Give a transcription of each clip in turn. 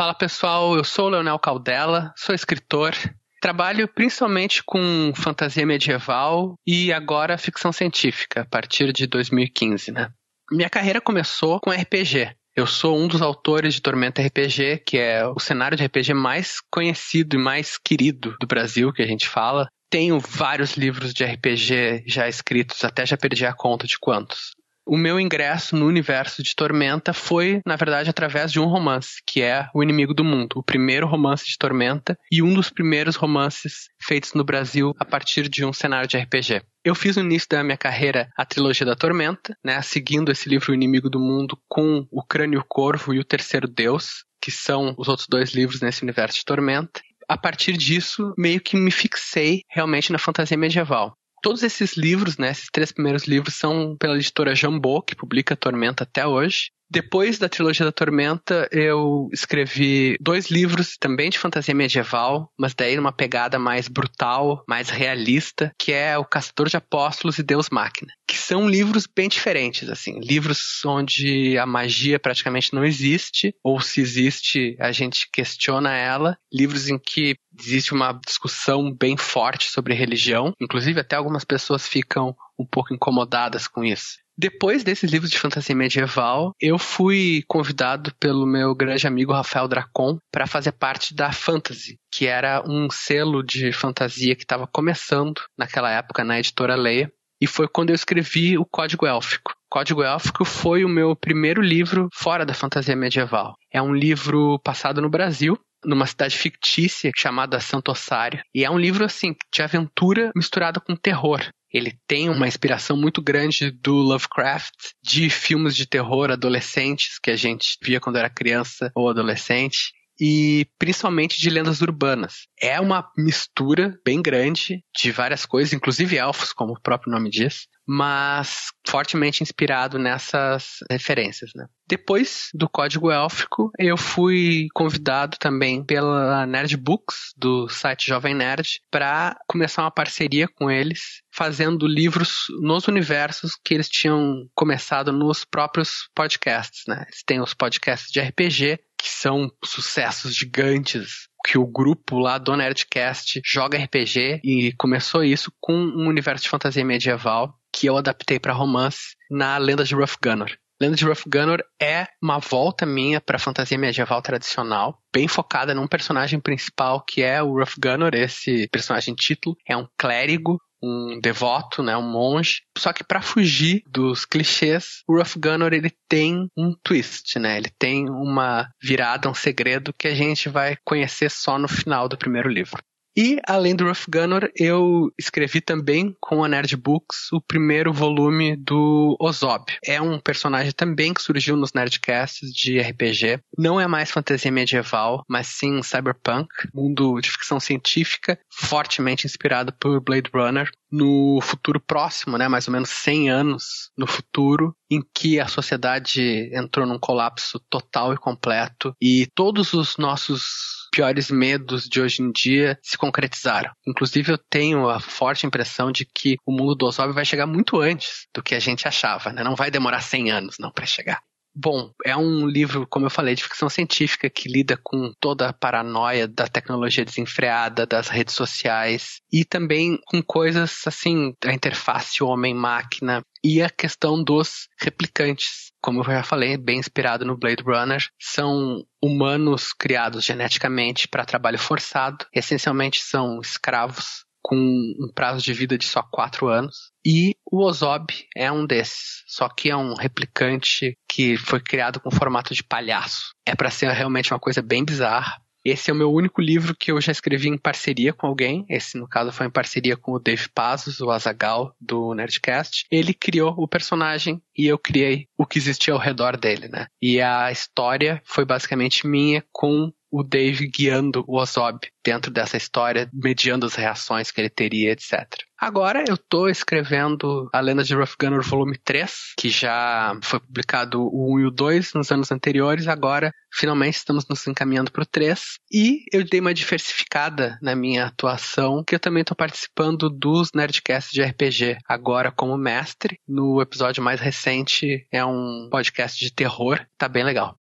Fala pessoal, eu sou o Leonel Caldela, sou escritor, trabalho principalmente com fantasia medieval e agora ficção científica, a partir de 2015, né? Minha carreira começou com RPG. Eu sou um dos autores de Tormenta RPG, que é o cenário de RPG mais conhecido e mais querido do Brasil, que a gente fala. Tenho vários livros de RPG já escritos, até já perdi a conta de quantos o meu ingresso no universo de Tormenta foi, na verdade, através de um romance, que é O Inimigo do Mundo, o primeiro romance de Tormenta e um dos primeiros romances feitos no Brasil a partir de um cenário de RPG. Eu fiz no início da minha carreira a trilogia da Tormenta, né, seguindo esse livro O Inimigo do Mundo com O Crânio Corvo e O Terceiro Deus, que são os outros dois livros nesse universo de Tormenta a partir disso, meio que me fixei realmente na fantasia medieval. Todos esses livros, né, esses três primeiros livros, são pela editora Jambô, que publica Tormenta até hoje. Depois da trilogia da Tormenta, eu escrevi dois livros também de fantasia medieval, mas daí numa pegada mais brutal, mais realista, que é O Caçador de Apóstolos e Deus Máquina, que são livros bem diferentes, assim, livros onde a magia praticamente não existe, ou se existe, a gente questiona ela, livros em que existe uma discussão bem forte sobre religião, inclusive até algumas pessoas ficam um pouco incomodadas com isso. Depois desses livros de fantasia medieval, eu fui convidado pelo meu grande amigo Rafael Dracon para fazer parte da Fantasy, que era um selo de fantasia que estava começando naquela época na editora Leia. E foi quando eu escrevi o Código Élfico. Código Élfico foi o meu primeiro livro fora da fantasia medieval. É um livro passado no Brasil, numa cidade fictícia chamada Santo Ossário. E é um livro, assim, de aventura misturada com terror. Ele tem uma inspiração muito grande do Lovecraft, de filmes de terror adolescentes que a gente via quando era criança ou adolescente e principalmente de lendas urbanas. É uma mistura bem grande de várias coisas, inclusive elfos, como o próprio nome diz, mas fortemente inspirado nessas referências. Né? Depois do Código Élfico, eu fui convidado também pela Nerd Books, do site Jovem Nerd, para começar uma parceria com eles, fazendo livros nos universos que eles tinham começado nos próprios podcasts. Né? Eles têm os podcasts de RPG, são sucessos gigantes que o grupo lá do Nerdcast joga RPG e começou isso com um universo de fantasia medieval que eu adaptei para romance na Lenda de Rough Gunner. Lenda de Rough Gunner é uma volta minha para fantasia medieval tradicional, bem focada num personagem principal que é o Rough Gunner, esse personagem título, é um clérigo um devoto, né, um monge. Só que para fugir dos clichês, o Rough Gunner ele tem um twist, né? Ele tem uma virada, um segredo que a gente vai conhecer só no final do primeiro livro. E, além do Rough Gunner, eu escrevi também com a Nerd Books o primeiro volume do Ozob. É um personagem também que surgiu nos Nerdcasts de RPG. Não é mais fantasia medieval, mas sim cyberpunk, mundo de ficção científica, fortemente inspirado por Blade Runner. No futuro próximo, né, mais ou menos 100 anos no futuro, em que a sociedade entrou num colapso total e completo e todos os nossos piores medos de hoje em dia se concretizaram. Inclusive, eu tenho a forte impressão de que o mundo do Ozob vai chegar muito antes do que a gente achava, né? Não vai demorar 100 anos não para chegar. Bom, é um livro, como eu falei, de ficção científica que lida com toda a paranoia da tecnologia desenfreada, das redes sociais e também com coisas assim, a interface homem-máquina e a questão dos replicantes. Como eu já falei, bem inspirado no Blade Runner, são humanos criados geneticamente para trabalho forçado, essencialmente são escravos com um prazo de vida de só quatro anos. E o Ozob é um desses, só que é um replicante que foi criado com formato de palhaço. É para ser realmente uma coisa bem bizarra. Esse é o meu único livro que eu já escrevi em parceria com alguém. Esse, no caso, foi em parceria com o Dave Pazos, o Azagal do Nerdcast. Ele criou o personagem e eu criei o que existia ao redor dele, né? E a história foi basicamente minha com o Dave guiando o Ozob dentro dessa história, mediando as reações que ele teria, etc. Agora eu estou escrevendo A Lenda de Rough Gunner volume 3, que já foi publicado o 1 e o 2 nos anos anteriores, agora finalmente estamos nos encaminhando para o 3. E eu dei uma diversificada na minha atuação, que eu também estou participando dos Nerdcasts de RPG, agora como mestre. No episódio mais recente é um podcast de terror, tá bem legal.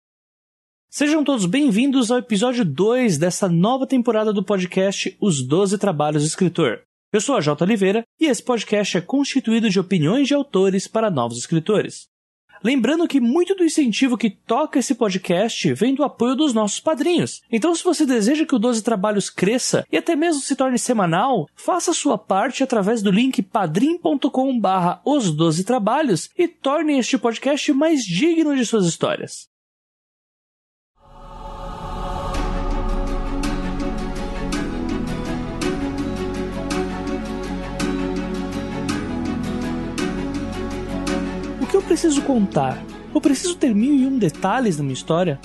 Sejam todos bem-vindos ao episódio 2 dessa nova temporada do podcast Os Doze Trabalhos do Escritor. Eu sou a J. Oliveira e esse podcast é constituído de opiniões de autores para novos escritores. Lembrando que muito do incentivo que toca esse podcast vem do apoio dos nossos padrinhos. Então, se você deseja que o 12 Trabalhos cresça e até mesmo se torne semanal, faça sua parte através do link padrim.com barra os 12 trabalhos e torne este podcast mais digno de suas histórias. Eu preciso contar? Eu preciso ter mil e um detalhes na minha história?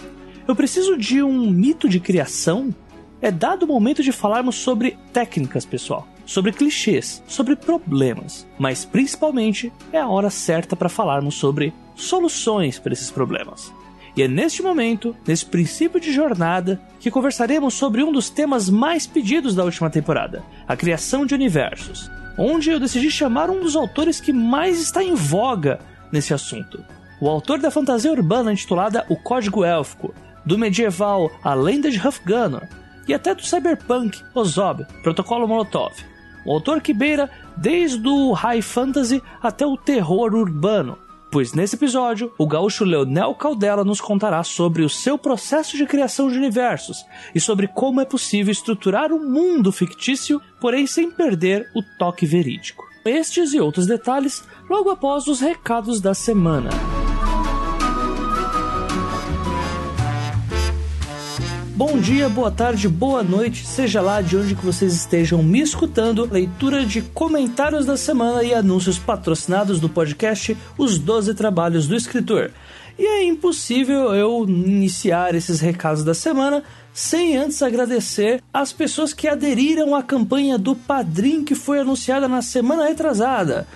Eu preciso de um mito de criação? É dado o momento de falarmos sobre técnicas, pessoal, sobre clichês, sobre problemas, mas principalmente é a hora certa para falarmos sobre soluções para esses problemas. E é neste momento, nesse princípio de jornada, que conversaremos sobre um dos temas mais pedidos da última temporada: a criação de universos, onde eu decidi chamar um dos autores que mais está em voga nesse assunto. O autor da fantasia urbana intitulada O Código Élfico, do medieval A Lenda de Hufganor e até do cyberpunk Ozob, Protocolo Molotov. O autor que beira desde o high fantasy até o terror urbano, pois nesse episódio o gaúcho Leonel Caldela nos contará sobre o seu processo de criação de universos e sobre como é possível estruturar um mundo fictício, porém sem perder o toque verídico. Estes e outros detalhes logo após os recados da semana. Bom dia, boa tarde, boa noite, seja lá de onde que vocês estejam me escutando, leitura de comentários da semana e anúncios patrocinados do podcast Os 12 Trabalhos do Escritor. E é impossível eu iniciar esses recados da semana sem antes agradecer as pessoas que aderiram à campanha do Padrim que foi anunciada na semana retrasada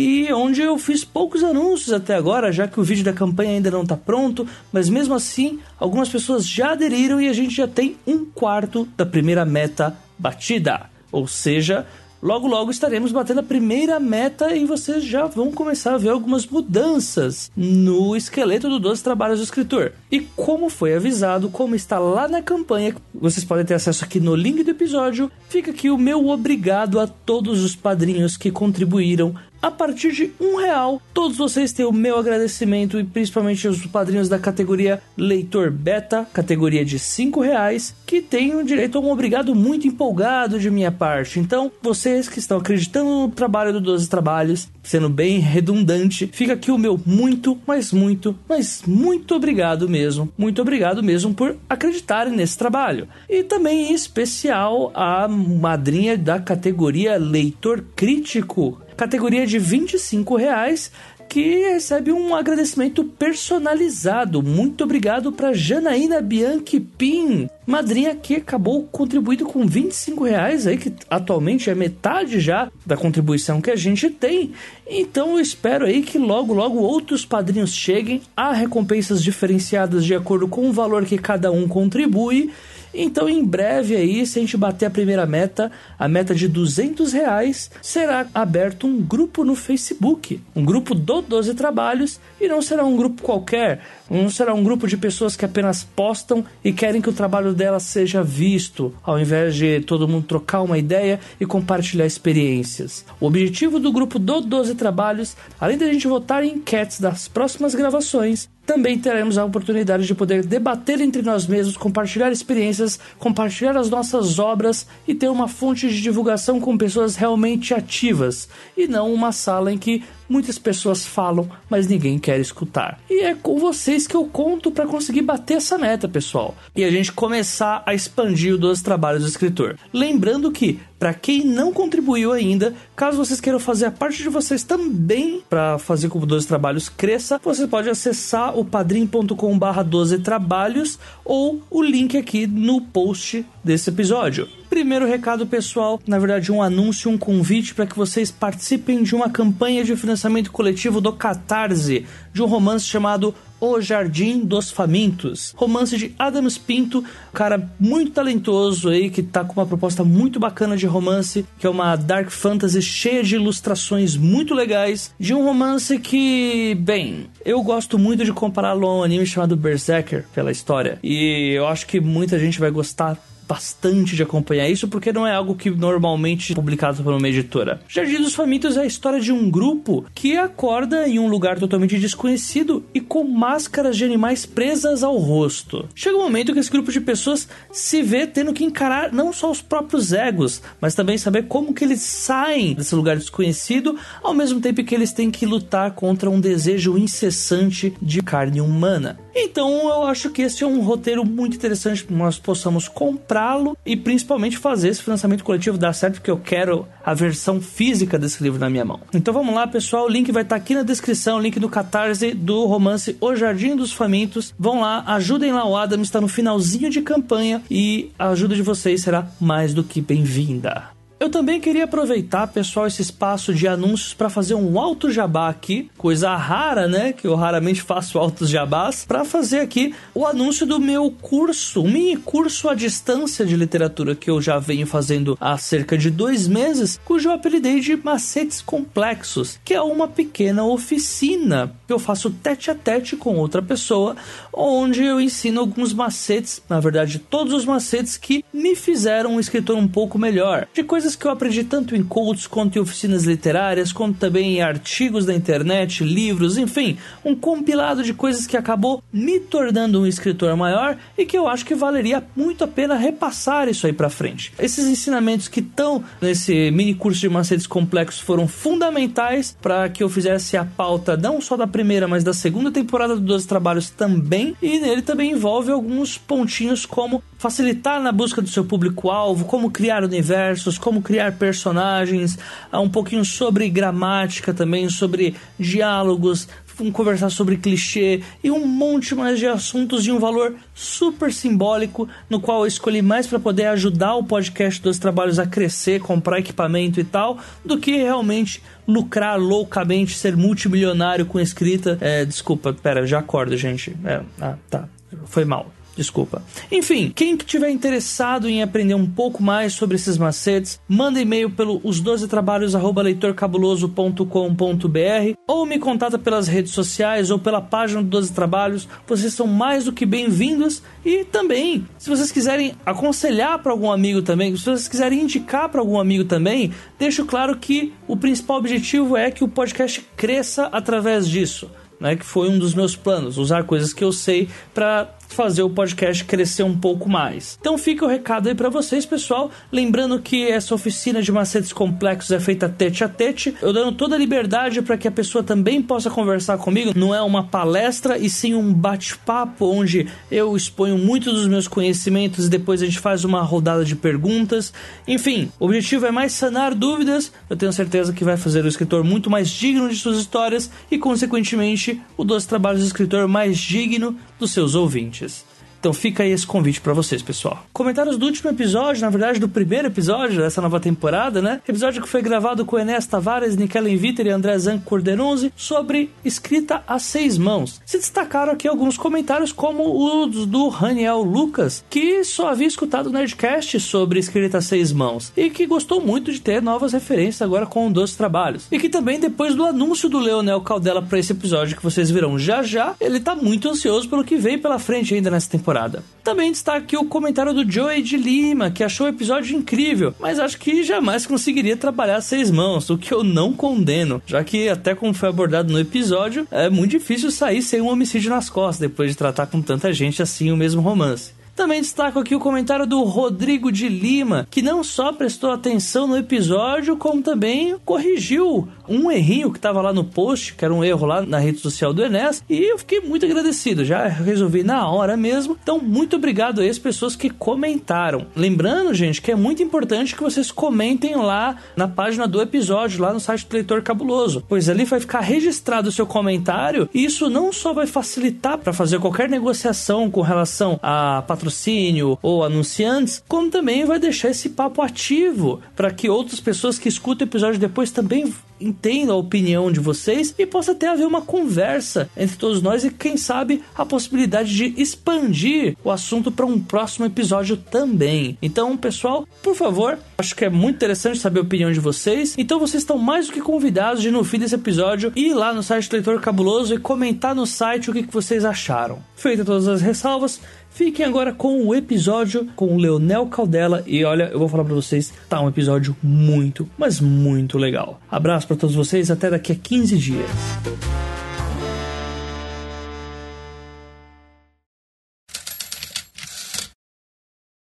e onde eu fiz poucos anúncios até agora, já que o vídeo da campanha ainda não está pronto, mas mesmo assim, algumas pessoas já aderiram e a gente já tem um quarto da primeira meta batida. Ou seja, Logo, logo estaremos batendo a primeira meta e vocês já vão começar a ver algumas mudanças no esqueleto do 12 Trabalhos do Escritor. E como foi avisado, como está lá na campanha, vocês podem ter acesso aqui no link do episódio. Fica aqui o meu obrigado a todos os padrinhos que contribuíram a partir de um real. Todos vocês têm o meu agradecimento e principalmente os padrinhos da categoria Leitor Beta, categoria de cinco reais, que têm o direito a um obrigado muito empolgado de minha parte. Então, vocês que estão acreditando no trabalho do 12 Trabalhos, sendo bem redundante, fica aqui o meu muito, mas muito, mas muito obrigado mesmo. Muito obrigado mesmo por acreditarem nesse trabalho. E também em especial a madrinha da categoria Leitor Crítico, categoria de 25 reais que recebe um agradecimento personalizado. Muito obrigado para Janaína Bianchi Pin, madrinha que acabou contribuindo com 25 reais aí, que atualmente é metade já da contribuição que a gente tem. Então eu espero aí que logo, logo outros padrinhos cheguem. Há recompensas diferenciadas de acordo com o valor que cada um contribui. Então, em breve aí, se a gente bater a primeira meta, a meta de 200 reais, será aberto um grupo no Facebook, um grupo do 12 Trabalhos, e não será um grupo qualquer, não será um grupo de pessoas que apenas postam e querem que o trabalho delas seja visto, ao invés de todo mundo trocar uma ideia e compartilhar experiências. O objetivo do grupo do 12 Trabalhos, além da gente votar em enquetes das próximas gravações, também teremos a oportunidade de poder debater entre nós mesmos, compartilhar experiências, compartilhar as nossas obras e ter uma fonte de divulgação com pessoas realmente ativas e não uma sala em que muitas pessoas falam, mas ninguém quer escutar. E é com vocês que eu conto para conseguir bater essa meta, pessoal. E a gente começar a expandir o 12 trabalhos do escritor. Lembrando que para quem não contribuiu ainda, caso vocês queiram fazer a parte de vocês também para fazer com que o 12 Trabalhos cresça, você pode acessar o padrim.com/barra 12 Trabalhos ou o link aqui no post desse episódio. Primeiro recado pessoal, na verdade um anúncio, um convite para que vocês participem de uma campanha de financiamento coletivo do Catarse, de um romance chamado O Jardim dos Famintos, romance de Adams Pinto, cara muito talentoso aí que tá com uma proposta muito bacana de romance, que é uma dark fantasy cheia de ilustrações muito legais, de um romance que, bem, eu gosto muito de compará-lo a um anime chamado Berserker pela história. E eu acho que muita gente vai gostar bastante de acompanhar isso, porque não é algo que normalmente é publicado por uma editora. Jardim dos Famintos é a história de um grupo que acorda em um lugar totalmente desconhecido e com máscaras de animais presas ao rosto. Chega um momento que esse grupo de pessoas se vê tendo que encarar não só os próprios egos, mas também saber como que eles saem desse lugar desconhecido, ao mesmo tempo que eles têm que lutar contra um desejo incessante de carne humana. Então eu acho que esse é um roteiro muito interessante nós possamos comprá-lo e principalmente fazer esse financiamento coletivo dar certo, porque eu quero a versão física desse livro na minha mão. Então vamos lá, pessoal, o link vai estar aqui na descrição, o link do Catarse do romance O Jardim dos Famintos. Vão lá, ajudem lá o Adam, está no finalzinho de campanha e a ajuda de vocês será mais do que bem-vinda. Eu também queria aproveitar, pessoal, esse espaço de anúncios para fazer um alto jabá aqui, coisa rara, né? Que eu raramente faço altos jabás, para fazer aqui o anúncio do meu curso, um mini curso à distância de literatura que eu já venho fazendo há cerca de dois meses, cujo eu apelidei de Macetes Complexos, que é uma pequena oficina que eu faço tete a tete com outra pessoa, onde eu ensino alguns macetes, na verdade, todos os macetes que me fizeram um escritor um pouco melhor, de coisas que eu aprendi tanto em cultos quanto em oficinas literárias, quanto também em artigos da internet, livros, enfim, um compilado de coisas que acabou me tornando um escritor maior e que eu acho que valeria muito a pena repassar isso aí para frente. Esses ensinamentos que estão nesse mini curso de macetes complexos foram fundamentais para que eu fizesse a pauta não só da primeira, mas da segunda temporada do 12 Trabalhos também, e nele também envolve alguns pontinhos como facilitar na busca do seu público-alvo, como criar universos, como criar personagens, um pouquinho sobre gramática também, sobre diálogos, conversar sobre clichê e um monte mais de assuntos de um valor super simbólico, no qual eu escolhi mais para poder ajudar o podcast dos trabalhos a crescer, comprar equipamento e tal, do que realmente lucrar loucamente, ser multimilionário com escrita. É, desculpa, pera, já acordo, gente. É, ah, tá. Foi mal. Desculpa. Enfim, quem que tiver interessado em aprender um pouco mais sobre esses macetes, manda e-mail pelo os12trabalhos@leitorcabuloso.com.br ou me contata pelas redes sociais ou pela página do 12 Trabalhos. Vocês são mais do que bem-vindos e também, se vocês quiserem aconselhar para algum amigo também, se vocês quiserem indicar para algum amigo também, deixo claro que o principal objetivo é que o podcast cresça através disso. Né, que foi um dos meus planos, usar coisas que eu sei para fazer o podcast crescer um pouco mais. Então fica o recado aí para vocês, pessoal. Lembrando que essa oficina de macetes complexos é feita tete a tete, eu dando toda a liberdade para que a pessoa também possa conversar comigo. Não é uma palestra e sim um bate-papo onde eu exponho muitos dos meus conhecimentos e depois a gente faz uma rodada de perguntas. Enfim, o objetivo é mais sanar dúvidas. Eu tenho certeza que vai fazer o escritor muito mais digno de suas histórias e, consequentemente, o dos trabalhos do escritor mais digno dos seus ouvintes. Então fica aí esse convite para vocês, pessoal. Comentários do último episódio, na verdade do primeiro episódio dessa nova temporada, né? Episódio que foi gravado com Enes Tavares, Nikelen Viter e André Zanco Corderonzi sobre escrita a seis mãos. Se destacaram aqui alguns comentários como os do Raniel Lucas, que só havia escutado o Nerdcast sobre escrita a seis mãos e que gostou muito de ter novas referências agora com Dois Trabalhos. E que também depois do anúncio do Leonel Caldela para esse episódio que vocês verão já já, ele tá muito ansioso pelo que vem pela frente ainda nessa temporada temporada. Também destaque o comentário do Joey de Lima, que achou o episódio incrível, mas acho que jamais conseguiria trabalhar seis mãos, o que eu não condeno, já que, até como foi abordado no episódio, é muito difícil sair sem um homicídio nas costas depois de tratar com tanta gente assim o mesmo romance. Também destaco aqui o comentário do Rodrigo de Lima, que não só prestou atenção no episódio, como também corrigiu um errinho que estava lá no post, que era um erro lá na rede social do Enes, e eu fiquei muito agradecido, já resolvi na hora mesmo. Então, muito obrigado a essas pessoas que comentaram. Lembrando, gente, que é muito importante que vocês comentem lá na página do episódio, lá no site do Leitor Cabuloso, pois ali vai ficar registrado o seu comentário, e isso não só vai facilitar para fazer qualquer negociação com relação a patrocínio patrocínio ou anunciantes, como também vai deixar esse papo ativo para que outras pessoas que escutam o episódio depois também entendo a opinião de vocês e possa até haver uma conversa entre todos nós e quem sabe a possibilidade de expandir o assunto para um próximo episódio também. Então, pessoal, por favor, acho que é muito interessante saber a opinião de vocês. Então, vocês estão mais do que convidados de no fim desse episódio ir lá no site do Leitor Cabuloso e comentar no site o que, que vocês acharam. Feita todas as ressalvas, Fiquem agora com o episódio com o Leonel Caldela e olha, eu vou falar para vocês, tá um episódio muito, mas muito legal. Abraço para todos vocês, até daqui a 15 dias.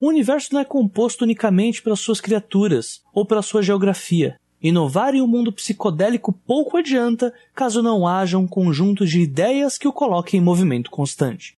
O universo não é composto unicamente pelas suas criaturas ou pela sua geografia. Inovar em um mundo psicodélico pouco adianta caso não haja um conjunto de ideias que o coloquem em movimento constante.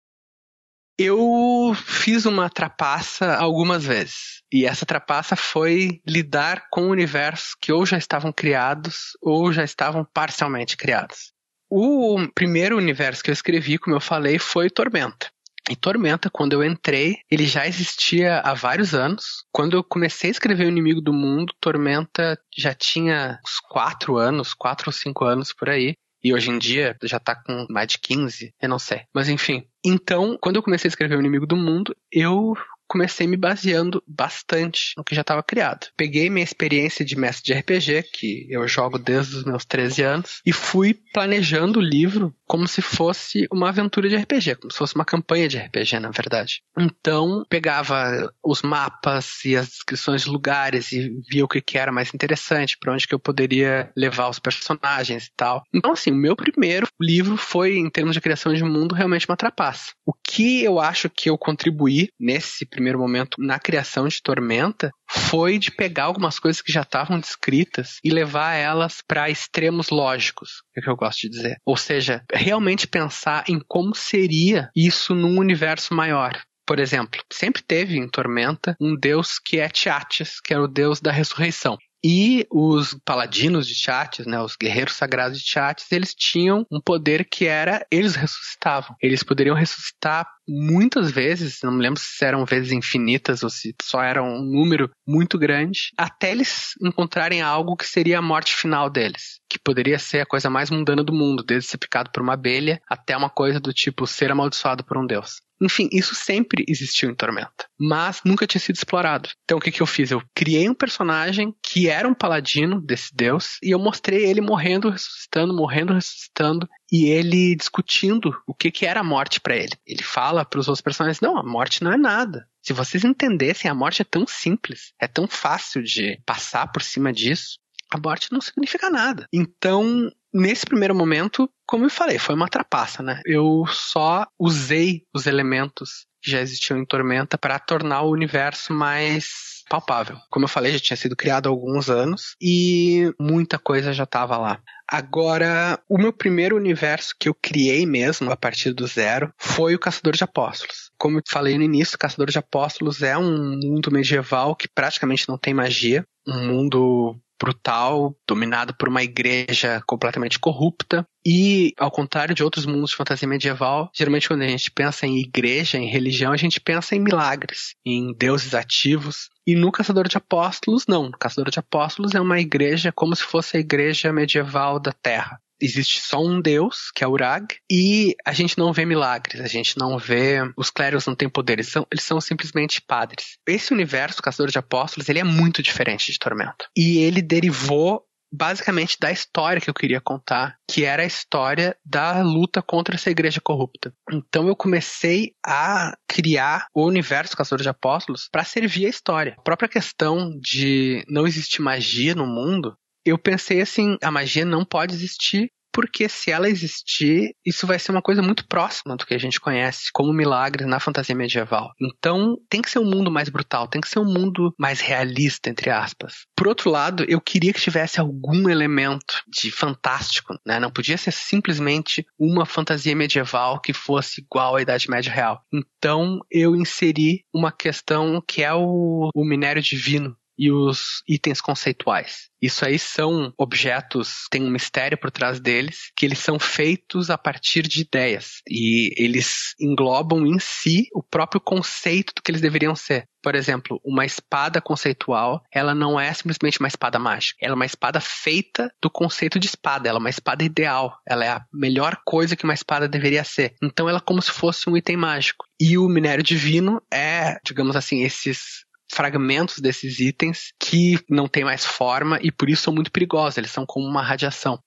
Eu fiz uma trapaça algumas vezes. E essa trapaça foi lidar com universos que ou já estavam criados ou já estavam parcialmente criados. O primeiro universo que eu escrevi, como eu falei, foi Tormenta. E Tormenta, quando eu entrei, ele já existia há vários anos. Quando eu comecei a escrever O Inimigo do Mundo, Tormenta já tinha uns quatro anos, quatro ou cinco anos por aí. E hoje em dia já tá com mais de 15, eu não sei. Mas enfim. Então, quando eu comecei a escrever O Inimigo do Mundo, eu comecei me baseando bastante no que já estava criado. Peguei minha experiência de mestre de RPG, que eu jogo desde os meus 13 anos, e fui planejando o livro como se fosse uma aventura de RPG, como se fosse uma campanha de RPG, na verdade. Então, pegava os mapas e as descrições de lugares e via o que, que era mais interessante, para onde que eu poderia levar os personagens e tal. Então, assim, o meu primeiro livro foi, em termos de criação de mundo, realmente uma trapaça. O que eu acho que eu contribuí nesse primeiro momento na criação de Tormenta foi de pegar algumas coisas que já estavam descritas e levar elas para extremos lógicos, é o que eu gosto de dizer. Ou seja, realmente pensar em como seria isso num universo maior. Por exemplo, sempre teve em Tormenta um deus que é Tiates, que era o deus da ressurreição. E os paladinos de Tiates, né, os guerreiros sagrados de Tiates, eles tinham um poder que era eles ressuscitavam. Eles poderiam ressuscitar muitas vezes, não me lembro se eram vezes infinitas ou se só era um número muito grande, até eles encontrarem algo que seria a morte final deles, que poderia ser a coisa mais mundana do mundo, desde ser picado por uma abelha até uma coisa do tipo ser amaldiçoado por um deus. Enfim, isso sempre existiu em Tormenta, mas nunca tinha sido explorado. Então o que, que eu fiz? Eu criei um personagem que era um paladino desse deus e eu mostrei ele morrendo, ressuscitando, morrendo, ressuscitando e ele discutindo o que, que era a morte para ele. Ele fala para os outros personagens: não, a morte não é nada. Se vocês entendessem, a morte é tão simples, é tão fácil de passar por cima disso. A morte não significa nada. Então, nesse primeiro momento, como eu falei, foi uma trapaça, né? Eu só usei os elementos que já existiam em Tormenta para tornar o universo mais palpável. Como eu falei, já tinha sido criado há alguns anos e muita coisa já estava lá. Agora, o meu primeiro universo que eu criei mesmo a partir do zero foi o Caçador de Apóstolos. Como eu falei no início, o Caçador de Apóstolos é um mundo medieval que praticamente não tem magia, um mundo brutal, dominado por uma igreja completamente corrupta. E, ao contrário de outros mundos de fantasia medieval, geralmente quando a gente pensa em igreja, em religião, a gente pensa em milagres, em deuses ativos. E no Caçador de Apóstolos, não. O Caçador de Apóstolos é uma igreja como se fosse a igreja medieval da Terra existe só um deus, que é Urag, e a gente não vê milagres, a gente não vê. Os clérigos não têm poder, eles são, eles são simplesmente padres. Esse universo, Caçador de Apóstolos, ele é muito diferente de Tormento. E ele derivou basicamente da história que eu queria contar, que era a história da luta contra essa igreja corrupta. Então eu comecei a criar o universo Caçador de Apóstolos para servir a história. A própria questão de não existir magia no mundo eu pensei assim, a magia não pode existir porque se ela existir, isso vai ser uma coisa muito próxima do que a gente conhece como milagres na fantasia medieval. Então, tem que ser um mundo mais brutal, tem que ser um mundo mais realista, entre aspas. Por outro lado, eu queria que tivesse algum elemento de fantástico, né? Não podia ser simplesmente uma fantasia medieval que fosse igual à Idade Média real. Então, eu inseri uma questão que é o, o minério divino e os itens conceituais. Isso aí são objetos, tem um mistério por trás deles, que eles são feitos a partir de ideias. E eles englobam em si o próprio conceito do que eles deveriam ser. Por exemplo, uma espada conceitual, ela não é simplesmente uma espada mágica. Ela é uma espada feita do conceito de espada. Ela é uma espada ideal. Ela é a melhor coisa que uma espada deveria ser. Então ela é como se fosse um item mágico. E o minério divino é, digamos assim, esses fragmentos desses itens que não têm mais forma e por isso são muito perigosos, eles são como uma radiação.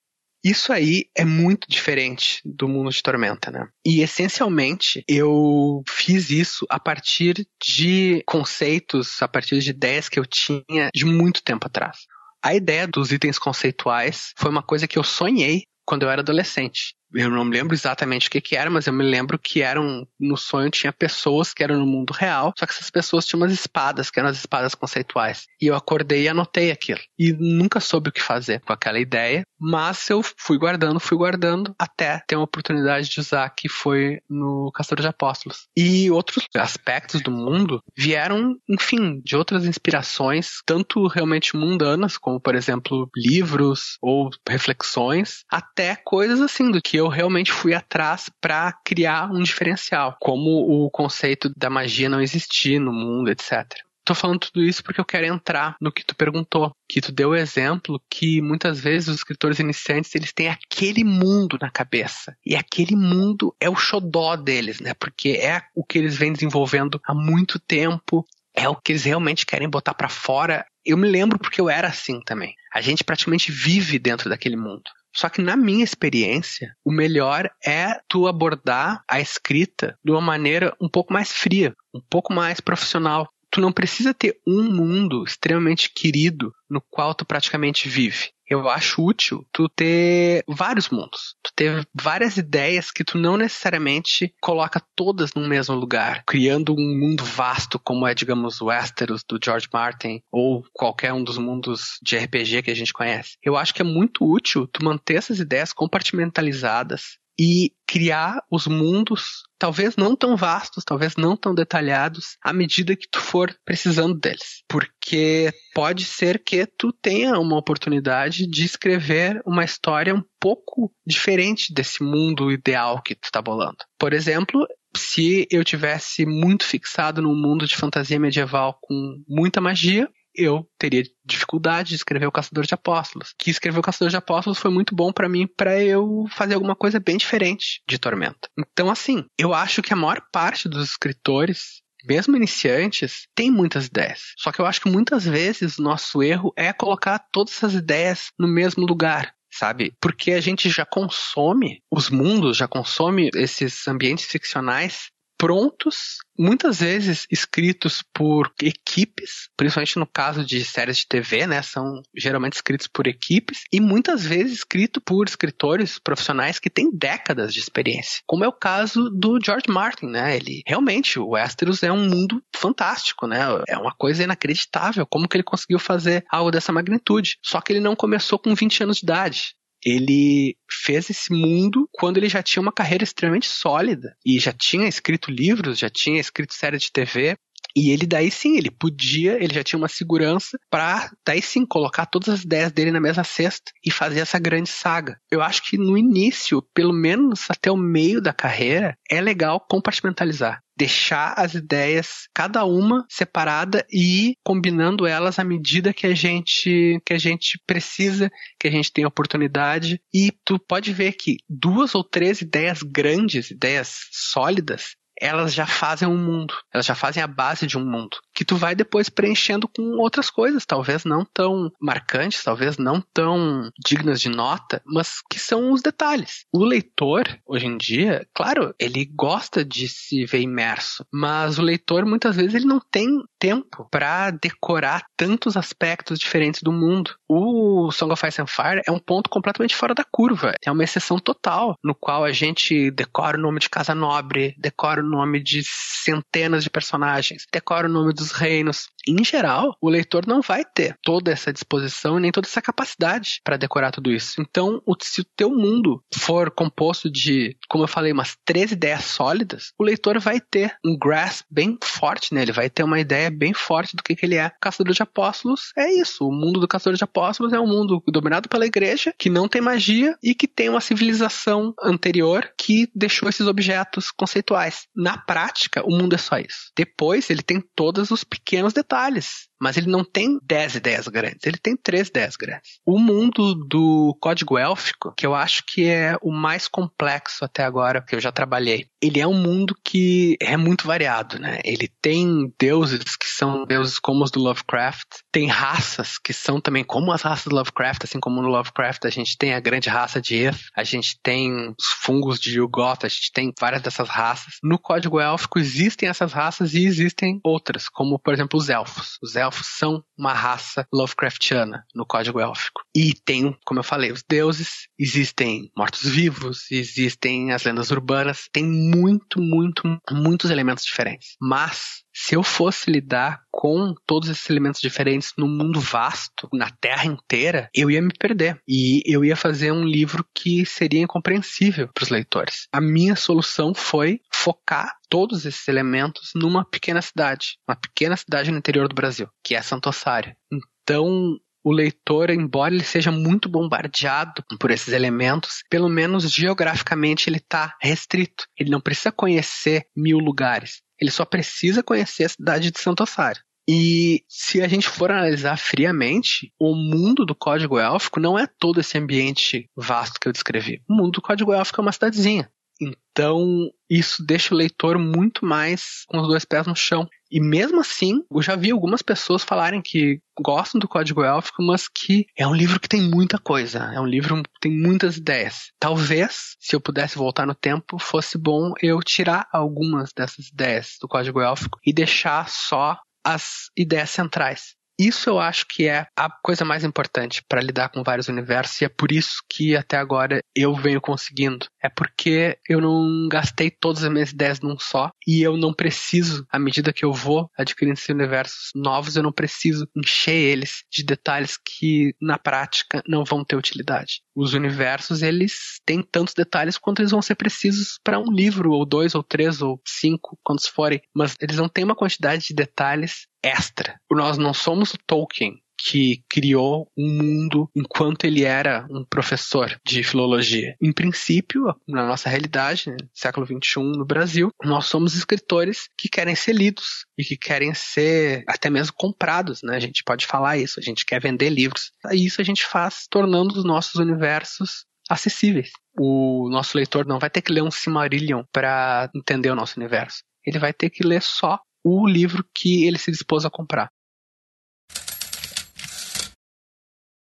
Isso aí é muito diferente do mundo de Tormenta, né? E essencialmente eu fiz isso a partir de conceitos, a partir de ideias que eu tinha de muito tempo atrás. A ideia dos itens conceituais foi uma coisa que eu sonhei quando eu era adolescente eu não me lembro exatamente o que que era, mas eu me lembro que eram, no sonho tinha pessoas que eram no mundo real, só que essas pessoas tinham umas espadas, que eram as espadas conceituais. E eu acordei e anotei aquilo. E nunca soube o que fazer com aquela ideia, mas eu fui guardando, fui guardando, até ter uma oportunidade de usar, que foi no Castor de Apóstolos. E outros aspectos do mundo vieram, enfim, de outras inspirações, tanto realmente mundanas, como, por exemplo, livros ou reflexões, até coisas assim, do que eu realmente fui atrás para criar um diferencial, como o conceito da magia não existir no mundo, etc. Tô falando tudo isso porque eu quero entrar no que tu perguntou, que tu deu o exemplo que muitas vezes os escritores iniciantes eles têm aquele mundo na cabeça e aquele mundo é o xodó deles, né? Porque é o que eles vêm desenvolvendo há muito tempo, é o que eles realmente querem botar para fora. Eu me lembro porque eu era assim também. A gente praticamente vive dentro daquele mundo. Só que na minha experiência, o melhor é tu abordar a escrita de uma maneira um pouco mais fria, um pouco mais profissional. Tu não precisa ter um mundo extremamente querido no qual tu praticamente vive eu acho útil tu ter vários mundos. Tu ter várias ideias que tu não necessariamente coloca todas no mesmo lugar, criando um mundo vasto como é, digamos, Westeros do George Martin ou qualquer um dos mundos de RPG que a gente conhece. Eu acho que é muito útil tu manter essas ideias compartimentalizadas e criar os mundos, talvez não tão vastos, talvez não tão detalhados, à medida que tu for precisando deles. Porque pode ser que tu tenha uma oportunidade de escrever uma história um pouco diferente desse mundo ideal que tu está bolando. Por exemplo, se eu tivesse muito fixado num mundo de fantasia medieval com muita magia, eu teria dificuldade de escrever o Caçador de Apóstolos. Que escrever o Caçador de Apóstolos foi muito bom para mim para eu fazer alguma coisa bem diferente de Tormenta. Então, assim, eu acho que a maior parte dos escritores mesmo iniciantes, tem muitas ideias. Só que eu acho que muitas vezes o nosso erro é colocar todas essas ideias no mesmo lugar sabe? Porque a gente já consome os mundos, já consome esses ambientes ficcionais prontos, muitas vezes escritos por equipes, principalmente no caso de séries de TV, né? São geralmente escritos por equipes e muitas vezes escrito por escritores profissionais que têm décadas de experiência, como é o caso do George Martin, né? Ele realmente o Westeros é um mundo fantástico, né? É uma coisa inacreditável como que ele conseguiu fazer algo dessa magnitude. Só que ele não começou com 20 anos de idade ele fez esse mundo quando ele já tinha uma carreira extremamente sólida e já tinha escrito livros, já tinha escrito série de TV. E ele daí sim, ele podia, ele já tinha uma segurança para daí sim colocar todas as ideias dele na mesma cesta e fazer essa grande saga. Eu acho que no início, pelo menos até o meio da carreira, é legal compartimentalizar deixar as ideias cada uma separada e ir combinando elas à medida que a gente que a gente precisa, que a gente tem oportunidade e tu pode ver que duas ou três ideias grandes, ideias sólidas, elas já fazem um mundo, elas já fazem a base de um mundo, que tu vai depois preenchendo com outras coisas, talvez não tão marcantes, talvez não tão dignas de nota, mas que são os detalhes. O leitor, hoje em dia, claro, ele gosta de se ver imerso, mas o leitor muitas vezes ele não tem tempo para decorar tantos aspectos diferentes do mundo. O Song of Ice and Fire é um ponto completamente fora da curva, é uma exceção total, no qual a gente decora o nome de casa nobre, decora o nome de centenas de personagens, decora o nome dos os reinos. Em geral, o leitor não vai ter toda essa disposição e nem toda essa capacidade para decorar tudo isso. Então, se o teu mundo for composto de, como eu falei, umas três ideias sólidas, o leitor vai ter um grasp bem forte nele, vai ter uma ideia bem forte do que, que ele é. O Caçador de Apóstolos é isso. O mundo do Caçador de Apóstolos é um mundo dominado pela igreja, que não tem magia e que tem uma civilização anterior que deixou esses objetos conceituais. Na prática, o mundo é só isso. Depois, ele tem todos os pequenos detalhes detalhes mas ele não tem 10 ideias grandes, ele tem 3 ideias grandes. O mundo do código élfico, que eu acho que é o mais complexo até agora que eu já trabalhei, ele é um mundo que é muito variado, né? Ele tem deuses que são deuses como os do Lovecraft, tem raças que são também como as raças do Lovecraft, assim como no Lovecraft a gente tem a grande raça de Ith, a gente tem os fungos de Yugoth, a gente tem várias dessas raças. No código élfico existem essas raças e existem outras, como por exemplo os elfos. Os elfos são uma raça Lovecraftiana no código élfico. E tem, como eu falei, os deuses, existem mortos-vivos, existem as lendas urbanas, tem muito, muito, muitos elementos diferentes. Mas se eu fosse lidar com todos esses elementos diferentes no mundo vasto, na Terra inteira, eu ia me perder. E eu ia fazer um livro que seria incompreensível para os leitores. A minha solução foi focar todos esses elementos numa pequena cidade, uma pequena cidade no interior do Brasil, que é Santo Ossário. Então, o leitor, embora ele seja muito bombardeado por esses elementos, pelo menos geograficamente ele está restrito. Ele não precisa conhecer mil lugares. Ele só precisa conhecer a cidade de Santo Ossário. E se a gente for analisar friamente, o mundo do código élfico não é todo esse ambiente vasto que eu descrevi. O mundo do código élfico é uma cidadezinha. Então, isso deixa o leitor muito mais com os dois pés no chão. E mesmo assim, eu já vi algumas pessoas falarem que gostam do Código Élfico, mas que é um livro que tem muita coisa, é um livro que tem muitas ideias. Talvez, se eu pudesse voltar no tempo, fosse bom eu tirar algumas dessas ideias do Código Élfico e deixar só as ideias centrais. Isso eu acho que é a coisa mais importante para lidar com vários universos e é por isso que até agora eu venho conseguindo. É porque eu não gastei todas as minhas ideias num só e eu não preciso, à medida que eu vou adquirindo esses universos novos, eu não preciso encher eles de detalhes que na prática não vão ter utilidade. Os universos, eles têm tantos detalhes quanto eles vão ser precisos para um livro, ou dois, ou três, ou cinco, quantos forem, mas eles não têm uma quantidade de detalhes extra. Nós não somos o Tolkien que criou um mundo enquanto ele era um professor de filologia. Em princípio, na nossa realidade, né, século XXI no Brasil, nós somos escritores que querem ser lidos e que querem ser até mesmo comprados, né? A gente pode falar isso, a gente quer vender livros. E isso a gente faz tornando os nossos universos acessíveis. O nosso leitor não vai ter que ler um Silmarillion para entender o nosso universo. Ele vai ter que ler só o livro que ele se dispôs a comprar.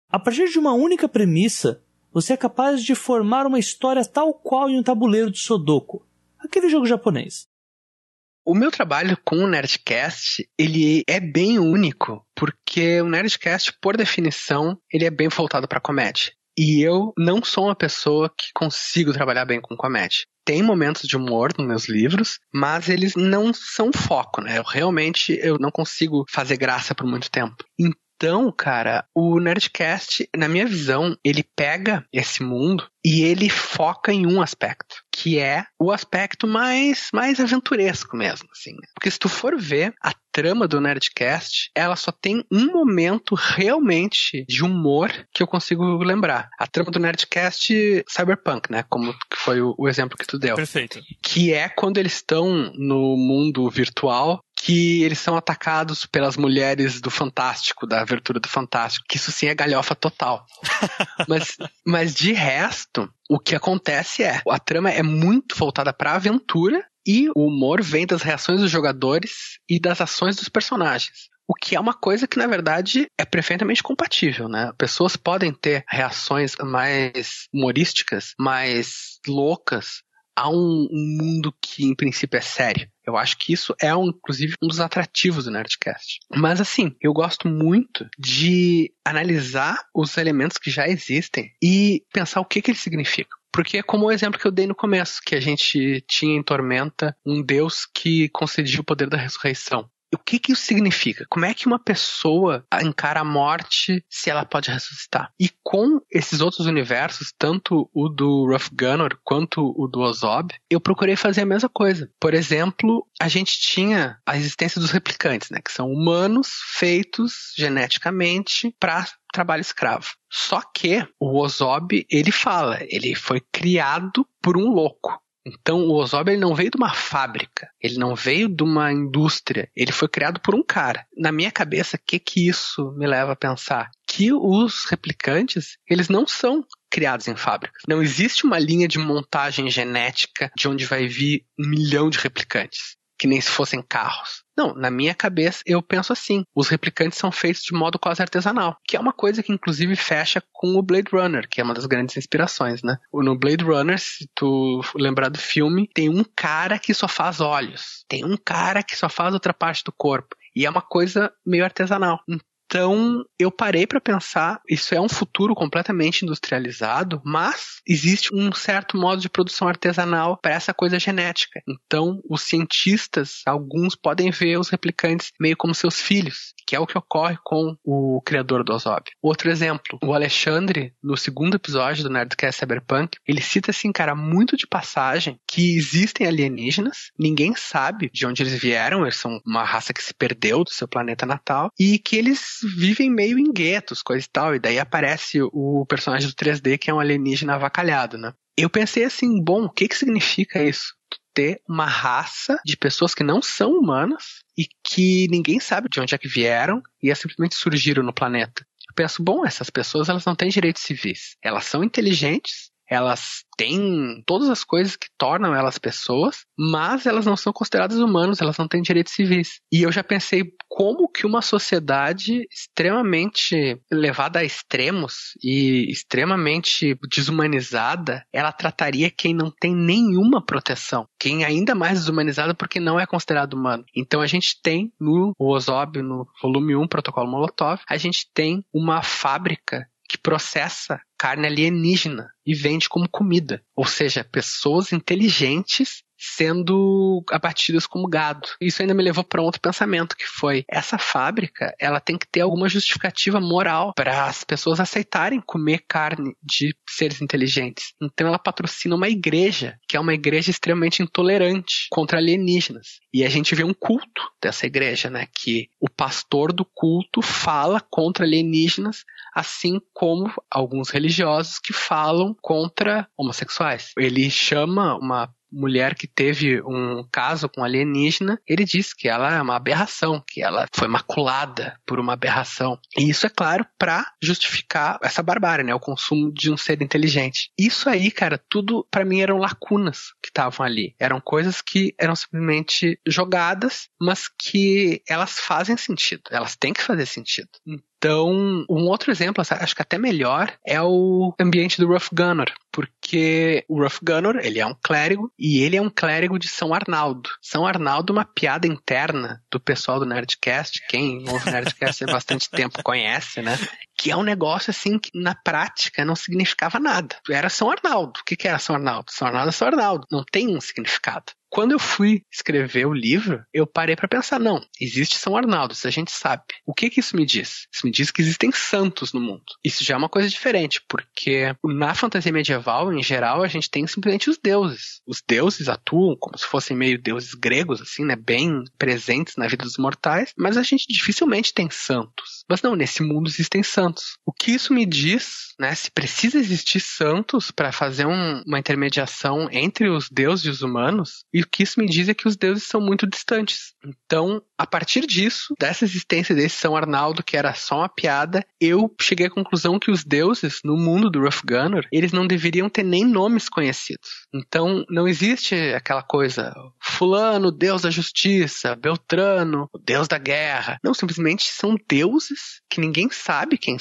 A partir de uma única premissa, você é capaz de formar uma história tal qual em um tabuleiro de Sudoku, aquele jogo japonês. O meu trabalho com o Nerdcast, ele é bem único, porque o Nerdcast, por definição, ele é bem voltado para comédia. E eu não sou uma pessoa que consigo trabalhar bem com comédia. Tem momentos de humor nos meus livros, mas eles não são foco, né? Eu realmente eu não consigo fazer graça por muito tempo. Então, cara, o Nerdcast, na minha visão, ele pega esse mundo e ele foca em um aspecto, que é o aspecto mais mais aventuresco mesmo, assim. Porque se tu for ver a trama do Nerdcast, ela só tem um momento realmente de humor que eu consigo lembrar. A trama do Nerdcast Cyberpunk, né? Como foi o, o exemplo que tu deu. Perfeito. Que é quando eles estão no mundo virtual que eles são atacados pelas mulheres do Fantástico, da abertura do Fantástico, que isso sim é galhofa total. mas, mas de resto, o que acontece é, a trama é muito voltada para aventura e o humor vem das reações dos jogadores e das ações dos personagens. O que é uma coisa que, na verdade, é perfeitamente compatível, né? Pessoas podem ter reações mais humorísticas, mais loucas, a um, um, mundo que em princípio é sério. Eu acho que isso é, um, inclusive, um dos atrativos do Nerdcast. Mas assim, eu gosto muito de analisar os elementos que já existem e pensar o que, que eles significam. Porque é como o exemplo que eu dei no começo, que a gente tinha em Tormenta um deus que concedia o poder da ressurreição. O que que isso significa? Como é que uma pessoa encara a morte se ela pode ressuscitar? E com esses outros universos, tanto o do Rough Gunner quanto o do Ozob, eu procurei fazer a mesma coisa. Por exemplo, a gente tinha a existência dos replicantes, né, que são humanos feitos geneticamente para trabalho escravo. Só que o Ozob, ele fala, ele foi criado por um louco. Então o Ozob ele não veio de uma fábrica, ele não veio de uma indústria, ele foi criado por um cara. Na minha cabeça, o que que isso me leva a pensar? Que os replicantes, eles não são criados em fábricas. Não existe uma linha de montagem genética de onde vai vir um milhão de replicantes, que nem se fossem carros. Não, na minha cabeça eu penso assim: os replicantes são feitos de modo quase artesanal, que é uma coisa que inclusive fecha com o Blade Runner, que é uma das grandes inspirações, né? No Blade Runner, se tu lembrar do filme, tem um cara que só faz olhos, tem um cara que só faz outra parte do corpo. E é uma coisa meio artesanal. Então, eu parei para pensar, isso é um futuro completamente industrializado, mas existe um certo modo de produção artesanal para essa coisa genética. Então, os cientistas, alguns podem ver os replicantes meio como seus filhos, que é o que ocorre com o criador do Ozob. Outro exemplo, o Alexandre, no segundo episódio do Nerdcast Cyberpunk, ele cita assim, cara, muito de passagem que existem alienígenas, ninguém sabe de onde eles vieram, eles são uma raça que se perdeu do seu planeta natal e que eles vivem meio em guetos, coisa e tal, e daí aparece o personagem do 3D que é um alienígena avacalhado, né? Eu pensei assim, bom, o que que significa isso? ter uma raça de pessoas que não são humanas e que ninguém sabe de onde é que vieram e é simplesmente surgiram no planeta. Eu penso, bom, essas pessoas elas não têm direitos civis. Elas são inteligentes, elas têm todas as coisas que tornam elas pessoas, mas elas não são consideradas humanas, elas não têm direitos civis. E eu já pensei como que uma sociedade extremamente levada a extremos e extremamente desumanizada, ela trataria quem não tem nenhuma proteção, quem é ainda mais desumanizado porque não é considerado humano. Então a gente tem no Ozob, no volume 1, Protocolo Molotov, a gente tem uma fábrica que processa carne alienígena e vende como comida. Ou seja, pessoas inteligentes sendo abatidas como gado. Isso ainda me levou para outro pensamento que foi essa fábrica, ela tem que ter alguma justificativa moral para as pessoas aceitarem comer carne de seres inteligentes. Então ela patrocina uma igreja, que é uma igreja extremamente intolerante contra alienígenas. E a gente vê um culto dessa igreja, né, que o pastor do culto fala contra alienígenas, assim como alguns religiosos que falam contra homossexuais. Ele chama uma mulher que teve um caso com alienígena, ele diz que ela é uma aberração, que ela foi maculada por uma aberração. E isso é claro para justificar essa barbárie, né, o consumo de um ser inteligente. Isso aí, cara, tudo para mim eram lacunas que estavam ali. Eram coisas que eram simplesmente jogadas, mas que elas fazem sentido. Elas têm que fazer sentido. Então, um outro exemplo, acho que até melhor, é o ambiente do Rough Gunner, porque o Rough Gunner, ele é um clérigo, e ele é um clérigo de São Arnaldo. São Arnaldo é uma piada interna do pessoal do Nerdcast, quem ouve o Nerdcast há bastante tempo conhece, né? Que é um negócio assim que na prática não significava nada. Era São Arnaldo. O que, que era São Arnaldo? São Arnaldo é São Arnaldo. Não tem um significado. Quando eu fui escrever o livro, eu parei para pensar, não, existe São Arnaldo, isso a gente sabe. O que que isso me diz? Isso me diz que existem santos no mundo. Isso já é uma coisa diferente, porque na fantasia medieval, em geral, a gente tem simplesmente os deuses. Os deuses atuam como se fossem meio deuses gregos, assim, né, bem presentes na vida dos mortais, mas a gente dificilmente tem santos. Mas não, nesse mundo existem santos. O que isso me diz, né, se precisa existir santos para fazer um, uma intermediação entre os deuses e os humanos, e o que isso me diz é que os deuses são muito distantes. Então, a partir disso, dessa existência desse São Arnaldo, que era só uma piada, eu cheguei à conclusão que os deuses, no mundo do Rough Gunner, eles não deveriam ter nem nomes conhecidos. Então, não existe aquela coisa, fulano, deus da justiça, Beltrano, deus da guerra. Não, simplesmente são deuses que ninguém sabe quem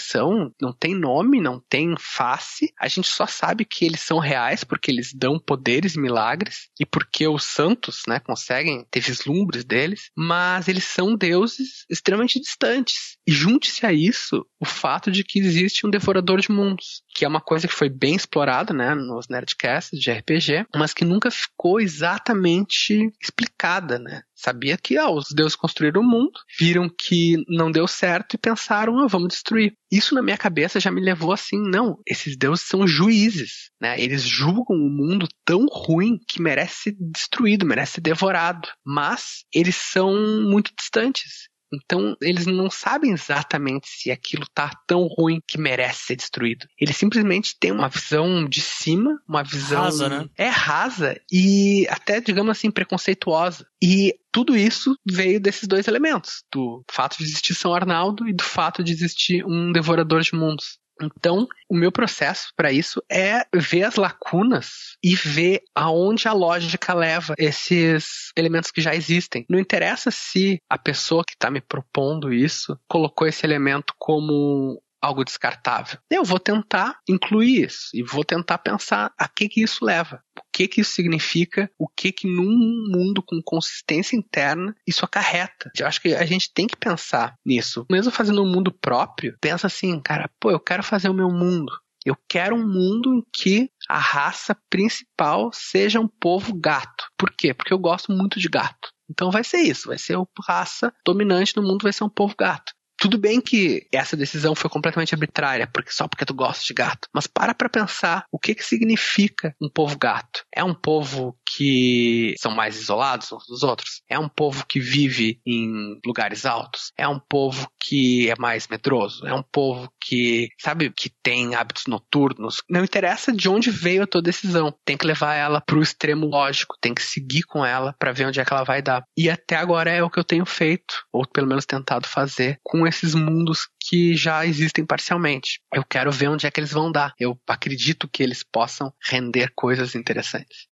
não tem nome, não tem face. A gente só sabe que eles são reais porque eles dão poderes, milagres, e porque os santos, né, conseguem ter vislumbres deles, mas eles são deuses extremamente distantes. E junte-se a isso o fato de que existe um devorador de mundos, que é uma coisa que foi bem explorada, né, nos nerdcasts de RPG, mas que nunca ficou exatamente explicada, né? Sabia que ah, os deuses construíram o mundo, viram que não deu certo e pensaram, ah, vamos destruir. Isso na minha cabeça já me levou assim, não, esses deuses são juízes, né? Eles julgam o mundo tão ruim que merece ser destruído, merece ser devorado. Mas eles são muito distantes. Então, eles não sabem exatamente se aquilo tá tão ruim que merece ser destruído. Eles simplesmente têm uma visão de cima, uma visão. Rasa, né? É rasa e até, digamos assim, preconceituosa. E tudo isso veio desses dois elementos: do fato de existir São Arnaldo e do fato de existir um devorador de mundos. Então, o meu processo para isso é ver as lacunas e ver aonde a lógica leva esses elementos que já existem. Não interessa se a pessoa que está me propondo isso colocou esse elemento como algo descartável. Eu vou tentar incluir isso e vou tentar pensar a que que isso leva, que que isso significa, o que que num mundo com consistência interna isso acarreta. Eu acho que a gente tem que pensar nisso. Mesmo fazendo um mundo próprio, pensa assim, cara, pô, eu quero fazer o meu mundo. Eu quero um mundo em que a raça principal seja um povo gato. Por quê? Porque eu gosto muito de gato. Então vai ser isso, vai ser a raça dominante no mundo, vai ser um povo gato. Tudo bem que essa decisão foi completamente arbitrária, porque só porque tu gosta de gato. Mas para pra pensar o que que significa um povo gato. É um povo que são mais isolados uns dos outros? É um povo que vive em lugares altos? É um povo que é mais medroso? É um povo que, sabe, que tem hábitos noturnos? Não interessa de onde veio a tua decisão. Tem que levar ela pro extremo lógico, tem que seguir com ela para ver onde é que ela vai dar. E até agora é o que eu tenho feito, ou pelo menos tentado fazer com esses mundos que já existem parcialmente. Eu quero ver onde é que eles vão dar. Eu acredito que eles possam render coisas interessantes.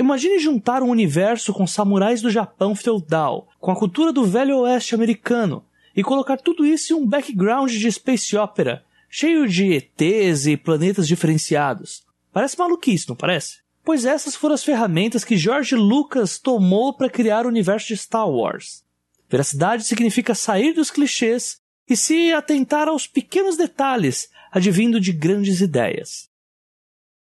Imagine juntar um universo com samurais do Japão feudal, com a cultura do velho oeste americano, e colocar tudo isso em um background de space opera, cheio de ETs e planetas diferenciados. Parece maluquice, não parece? Pois essas foram as ferramentas que George Lucas tomou para criar o universo de Star Wars. Veracidade significa sair dos clichês e se atentar aos pequenos detalhes, advindo de grandes ideias.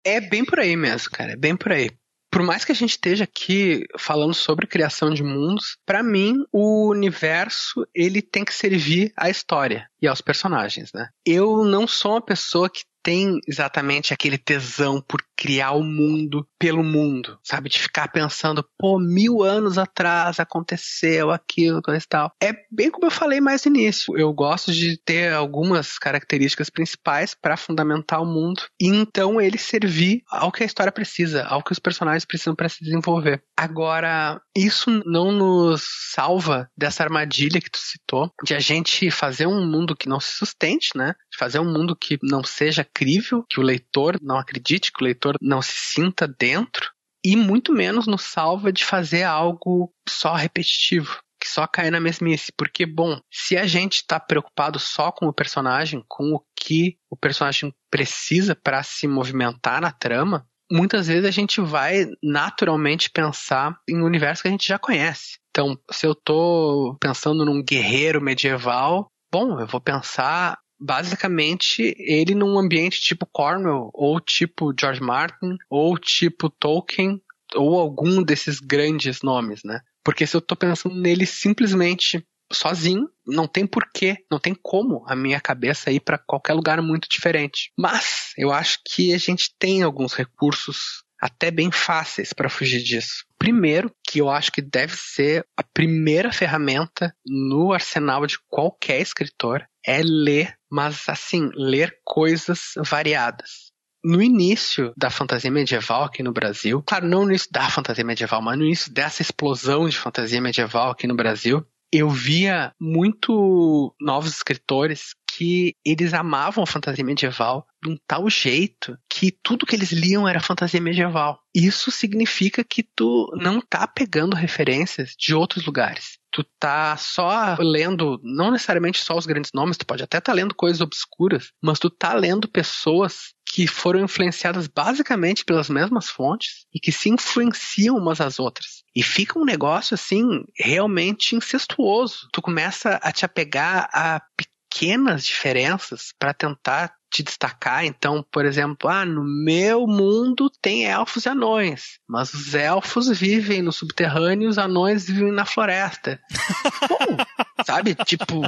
É bem por aí mesmo, cara. É bem por aí. Por mais que a gente esteja aqui falando sobre criação de mundos, para mim o universo ele tem que servir à história e aos personagens, né? Eu não sou uma pessoa que tem exatamente aquele tesão por criar o mundo pelo mundo, sabe? De ficar pensando, pô, mil anos atrás aconteceu aquilo, coisa e tal. É bem como eu falei mais no início. Eu gosto de ter algumas características principais para fundamentar o mundo e então ele servir ao que a história precisa, ao que os personagens precisam para se desenvolver. Agora, isso não nos salva dessa armadilha que tu citou, de a gente fazer um mundo que não se sustente, né? Fazer um mundo que não seja crível, que o leitor não acredite, que o leitor não se sinta dentro, e muito menos nos salva de fazer algo só repetitivo que só cai na mesmice. Porque, bom, se a gente está preocupado só com o personagem, com o que o personagem precisa para se movimentar na trama, muitas vezes a gente vai naturalmente pensar em um universo que a gente já conhece. Então, se eu estou pensando num guerreiro medieval, bom, eu vou pensar basicamente ele num ambiente tipo Cornwell, ou tipo George Martin, ou tipo Tolkien, ou algum desses grandes nomes, né? Porque se eu tô pensando nele simplesmente sozinho, não tem porquê, não tem como a minha cabeça ir para qualquer lugar muito diferente. Mas eu acho que a gente tem alguns recursos até bem fáceis para fugir disso. Primeiro, que eu acho que deve ser a primeira ferramenta no arsenal de qualquer escritor, é ler, mas assim, ler coisas variadas. No início da fantasia medieval aqui no Brasil, claro, não no início da fantasia medieval, mas no início dessa explosão de fantasia medieval aqui no Brasil, eu via muito novos escritores que eles amavam a fantasia medieval de um tal jeito que tudo que eles liam era fantasia medieval. Isso significa que tu não tá pegando referências de outros lugares. Tu tá só lendo, não necessariamente só os grandes nomes, tu pode até estar tá lendo coisas obscuras, mas tu tá lendo pessoas que foram influenciadas basicamente pelas mesmas fontes e que se influenciam umas às outras. E fica um negócio assim realmente incestuoso. Tu começa a te apegar a pequenas diferenças para tentar te destacar. Então, por exemplo, ah, no meu mundo tem elfos e anões, mas os elfos vivem no subterrâneo e os anões vivem na floresta. Bom, sabe? Tipo,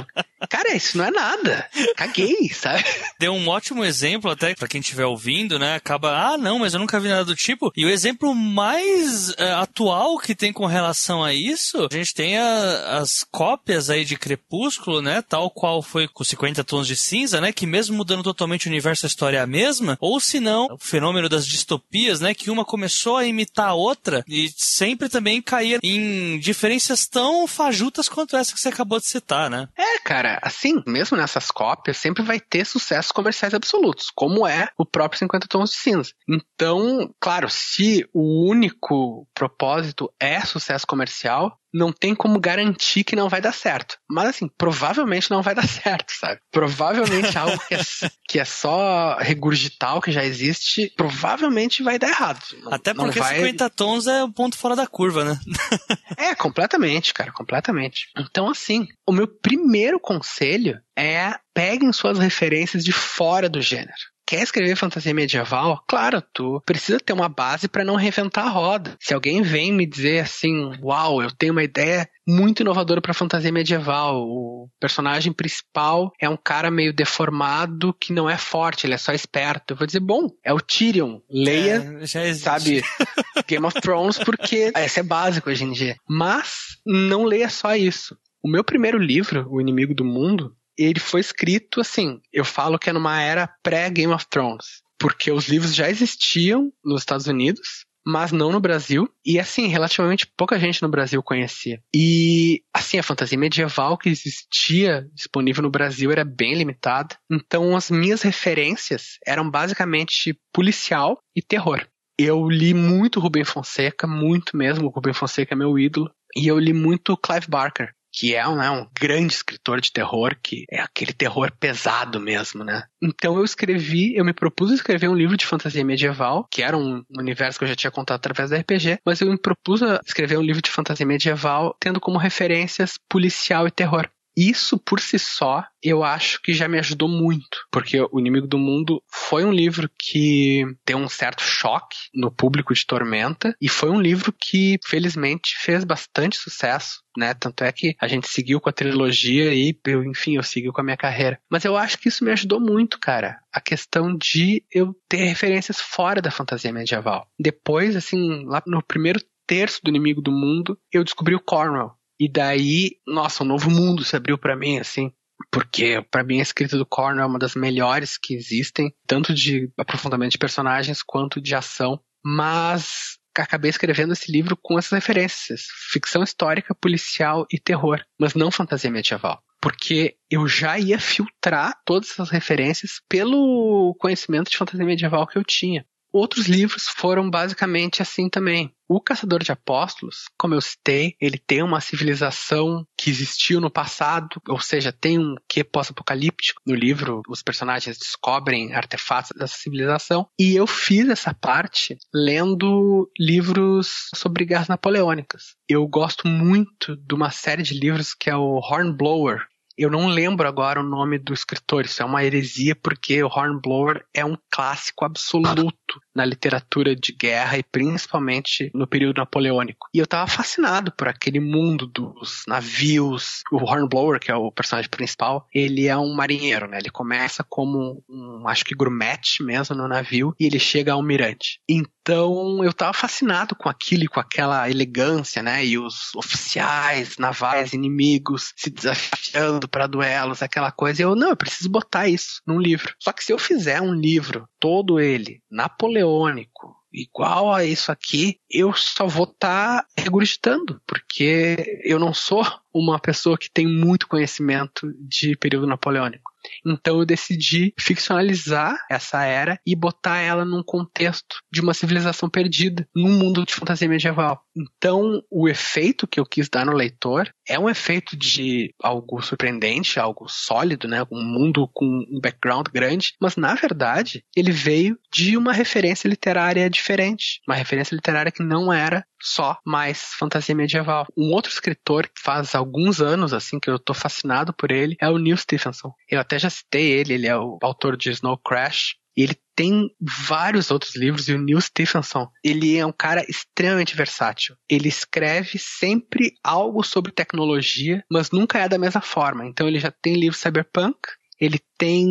cara, isso não é nada. Caguei, sabe? Deu um ótimo exemplo até para quem estiver ouvindo, né? Acaba, ah, não, mas eu nunca vi nada do tipo. E o exemplo mais é, atual que tem com relação a isso, a gente tem a, as cópias aí de Crepúsculo, né? Tal qual foi com 50 tons de cinza, né? Que mesmo mudando totalmente o universo, a história é a mesma. Ou se não, o fenômeno das distopias, né? Que uma começou a imitar a outra e sempre também caía em diferenças tão fajutas quanto essa que você acabou de citar, né? É, cara, assim, mesmo nessas cópias, sempre vai ter sucessos comerciais absolutos, como é o próprio 50 Tons de Cinza. Então, claro, se o único propósito é sucesso comercial, não tem como garantir que não vai dar certo. Mas assim, provavelmente não vai dar certo, sabe? Provavelmente algo que é, que é só regurgitar o que já existe, provavelmente vai dar errado. Não, Até porque vai... 50 tons é o ponto fora da curva, né? é, completamente, cara, completamente. Então, assim, o meu primeiro conselho é peguem suas referências de fora do gênero quer escrever fantasia medieval, claro, tu precisa ter uma base para não reinventar a roda. Se alguém vem me dizer assim, uau, eu tenho uma ideia muito inovadora para fantasia medieval, o personagem principal é um cara meio deformado que não é forte, ele é só esperto. Eu vou dizer, bom, é o Tyrion, leia, é, sabe, Game of Thrones porque esse é básico hoje em dia. Mas não leia só isso. O meu primeiro livro, O Inimigo do Mundo, ele foi escrito assim, eu falo que é numa era pré-Game of Thrones, porque os livros já existiam nos Estados Unidos, mas não no Brasil. E assim, relativamente pouca gente no Brasil conhecia. E assim, a fantasia medieval que existia disponível no Brasil era bem limitada. Então as minhas referências eram basicamente policial e terror. Eu li muito Rubem Fonseca, muito mesmo. O Rubem Fonseca é meu ídolo. E eu li muito Clive Barker que é né, um grande escritor de terror, que é aquele terror pesado mesmo, né? Então eu escrevi, eu me propus escrever um livro de fantasia medieval, que era um universo que eu já tinha contado através da RPG, mas eu me propus a escrever um livro de fantasia medieval tendo como referências policial e terror. Isso por si só, eu acho que já me ajudou muito, porque O Inimigo do Mundo foi um livro que deu um certo choque no público de Tormenta e foi um livro que felizmente fez bastante sucesso, né? Tanto é que a gente seguiu com a trilogia e, eu, enfim, eu segui com a minha carreira. Mas eu acho que isso me ajudou muito, cara. A questão de eu ter referências fora da fantasia medieval. Depois, assim, lá no primeiro terço do Inimigo do Mundo, eu descobri o Cornwell e daí, nossa, um novo mundo se abriu para mim, assim. Porque, para mim, a escrita do Cornell é uma das melhores que existem, tanto de aprofundamento de personagens quanto de ação. Mas acabei escrevendo esse livro com essas referências: ficção histórica, policial e terror, mas não fantasia medieval. Porque eu já ia filtrar todas essas referências pelo conhecimento de fantasia medieval que eu tinha. Outros livros foram basicamente assim também. O Caçador de Apóstolos, como eu citei, ele tem uma civilização que existiu no passado, ou seja, tem um que pós-apocalíptico. No livro, os personagens descobrem artefatos dessa civilização. E eu fiz essa parte lendo livros sobre guerras napoleônicas. Eu gosto muito de uma série de livros que é o Hornblower, eu não lembro agora o nome do escritor, isso é uma heresia porque o Hornblower é um clássico absoluto na literatura de guerra e principalmente no período napoleônico. E eu tava fascinado por aquele mundo dos navios. O Hornblower, que é o personagem principal, ele é um marinheiro, né? Ele começa como um, acho que grumete mesmo no navio e ele chega almirante. Então eu tava fascinado com aquilo com aquela elegância, né? E os oficiais navais inimigos se desafiando para duelos, aquela coisa. Eu, não, eu preciso botar isso num livro. Só que se eu fizer um livro, todo ele, napoleônico, igual a isso aqui, eu só vou estar tá regurgitando, porque eu não sou uma pessoa que tem muito conhecimento de período napoleônico. Então eu decidi ficcionalizar essa era e botar ela num contexto de uma civilização perdida, num mundo de fantasia medieval. Então, o efeito que eu quis dar no leitor é um efeito de algo surpreendente, algo sólido, né? Um mundo com um background grande, mas na verdade, ele veio de uma referência literária diferente, uma referência literária que não era só mais fantasia medieval. Um outro escritor que faz alguns anos assim que eu tô fascinado por ele é o Neil Stephenson. Eu até já citei ele, ele é o autor de Snow Crash, ele tem vários outros livros e o Neil Stephenson, ele é um cara extremamente versátil. Ele escreve sempre algo sobre tecnologia, mas nunca é da mesma forma. Então ele já tem livro cyberpunk, ele tem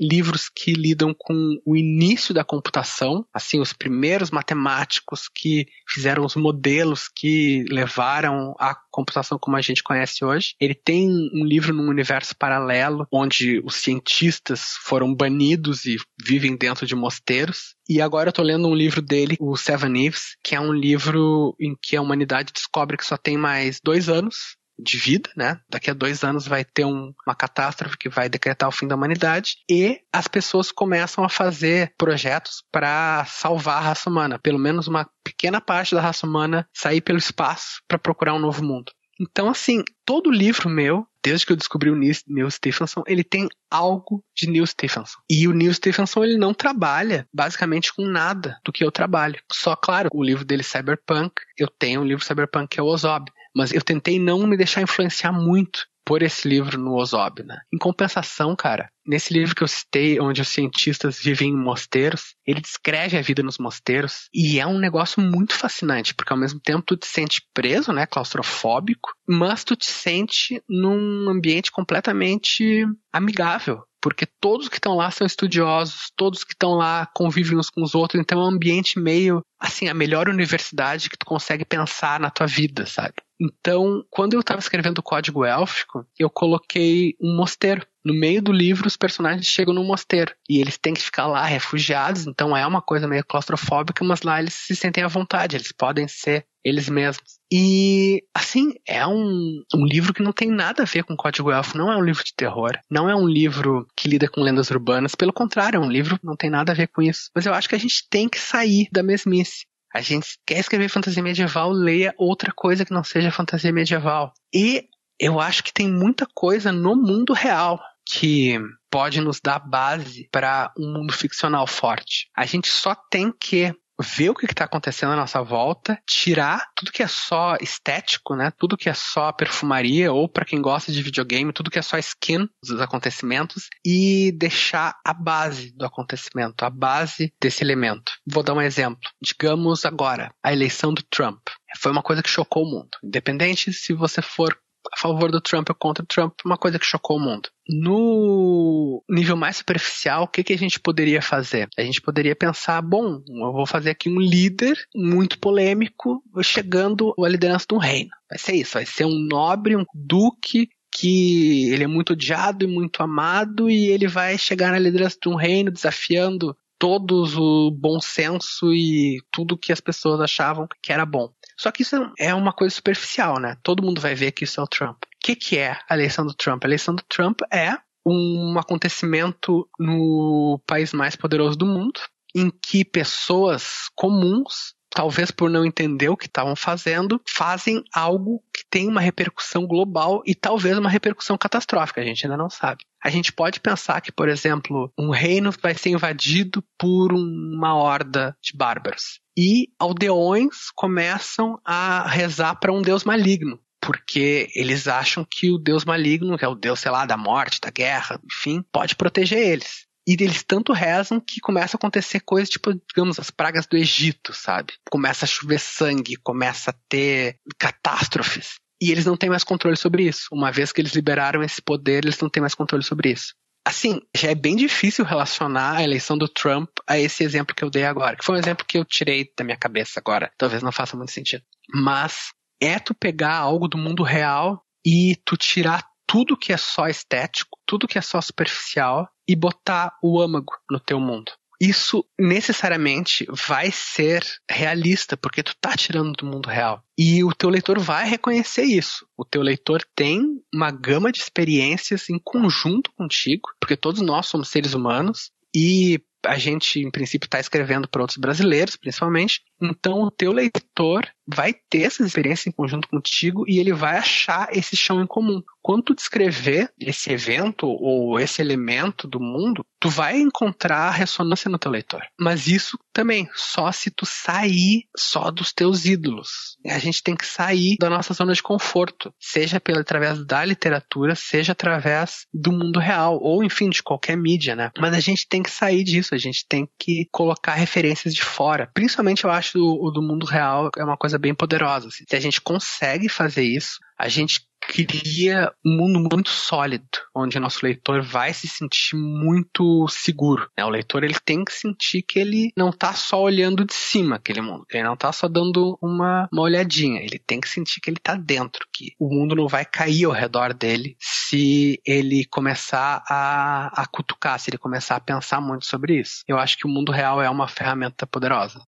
livros que lidam com o início da computação, assim, os primeiros matemáticos que fizeram os modelos que levaram a computação como a gente conhece hoje. Ele tem um livro num universo paralelo, onde os cientistas foram banidos e vivem dentro de mosteiros. E agora eu tô lendo um livro dele, o Seven Eves, que é um livro em que a humanidade descobre que só tem mais dois anos de vida, né? Daqui a dois anos vai ter um, uma catástrofe que vai decretar o fim da humanidade e as pessoas começam a fazer projetos para salvar a raça humana, pelo menos uma pequena parte da raça humana sair pelo espaço para procurar um novo mundo. Então, assim, todo livro meu, desde que eu descobri o Neil Stephenson, ele tem algo de Neil Stephenson. E o Neil Stephenson, ele não trabalha basicamente com nada do que eu trabalho. Só, claro, o livro dele, Cyberpunk, eu tenho um livro Cyberpunk que é o Ozob. Mas eu tentei não me deixar influenciar muito por esse livro no Ozob, né? Em compensação, cara, nesse livro que eu citei, onde os cientistas vivem em mosteiros, ele descreve a vida nos mosteiros e é um negócio muito fascinante, porque ao mesmo tempo tu te sente preso, né, claustrofóbico, mas tu te sente num ambiente completamente amigável, porque todos que estão lá são estudiosos, todos que estão lá convivem uns com os outros, então é um ambiente meio, assim, a melhor universidade que tu consegue pensar na tua vida, sabe? Então, quando eu estava escrevendo o código élfico, eu coloquei um mosteiro. No meio do livro, os personagens chegam num mosteiro e eles têm que ficar lá refugiados, então é uma coisa meio claustrofóbica, mas lá eles se sentem à vontade, eles podem ser eles mesmos. E, assim, é um, um livro que não tem nada a ver com Código Elfo, não é um livro de terror, não é um livro que lida com lendas urbanas, pelo contrário, é um livro que não tem nada a ver com isso. Mas eu acho que a gente tem que sair da mesmice a gente quer escrever fantasia medieval, leia outra coisa que não seja fantasia medieval. E eu acho que tem muita coisa no mundo real que pode nos dar base para um mundo ficcional forte. A gente só tem que ver o que está acontecendo à nossa volta, tirar tudo que é só estético, né? Tudo que é só perfumaria, ou para quem gosta de videogame, tudo que é só skin dos acontecimentos e deixar a base do acontecimento, a base desse elemento. Vou dar um exemplo. Digamos agora, a eleição do Trump. Foi uma coisa que chocou o mundo. Independente se você for a favor do Trump ou contra o Trump, uma coisa que chocou o mundo. No nível mais superficial, o que, que a gente poderia fazer? A gente poderia pensar, bom, eu vou fazer aqui um líder muito polêmico chegando à liderança de um reino. Vai ser isso, vai ser um nobre, um duque que ele é muito odiado e muito amado e ele vai chegar na liderança de um reino desafiando todos o bom senso e tudo que as pessoas achavam que era bom. Só que isso é uma coisa superficial, né? Todo mundo vai ver que isso é o Trump. O que, que é a eleição do Trump? A eleição do Trump é um acontecimento no país mais poderoso do mundo, em que pessoas comuns talvez por não entender o que estavam fazendo, fazem algo que tem uma repercussão global e talvez uma repercussão catastrófica, a gente ainda não sabe. A gente pode pensar que, por exemplo, um reino vai ser invadido por uma horda de bárbaros. E aldeões começam a rezar para um deus maligno porque eles acham que o deus maligno, que é o deus, sei lá, da morte, da guerra, enfim, pode proteger eles. E eles tanto rezam que começa a acontecer coisas tipo, digamos, as pragas do Egito, sabe? Começa a chover sangue, começa a ter catástrofes. E eles não têm mais controle sobre isso. Uma vez que eles liberaram esse poder, eles não têm mais controle sobre isso. Assim, já é bem difícil relacionar a eleição do Trump a esse exemplo que eu dei agora, que foi um exemplo que eu tirei da minha cabeça agora. Talvez não faça muito sentido. Mas é tu pegar algo do mundo real e tu tirar tudo que é só estético, tudo que é só superficial e botar o âmago no teu mundo. Isso necessariamente vai ser realista, porque tu tá tirando do mundo real. E o teu leitor vai reconhecer isso. O teu leitor tem uma gama de experiências em conjunto contigo, porque todos nós somos seres humanos e a gente, em princípio, está escrevendo para outros brasileiros, principalmente. Então o teu leitor vai ter essa experiência em conjunto contigo e ele vai achar esse chão em comum. Quando tu descrever esse evento ou esse elemento do mundo, tu vai encontrar ressonância no teu leitor. Mas isso também só se tu sair só dos teus ídolos. A gente tem que sair da nossa zona de conforto, seja pela através da literatura, seja através do mundo real ou enfim de qualquer mídia, né? Mas a gente tem que sair disso, a gente tem que colocar referências de fora. Principalmente eu acho o do mundo real é uma coisa bem poderosa. Assim. Se a gente consegue fazer isso, a gente cria um mundo muito sólido, onde nosso leitor vai se sentir muito seguro. Né? O leitor ele tem que sentir que ele não está só olhando de cima aquele mundo, ele não está só dando uma, uma olhadinha, ele tem que sentir que ele está dentro, que o mundo não vai cair ao redor dele se ele começar a, a cutucar, se ele começar a pensar muito sobre isso. Eu acho que o mundo real é uma ferramenta poderosa.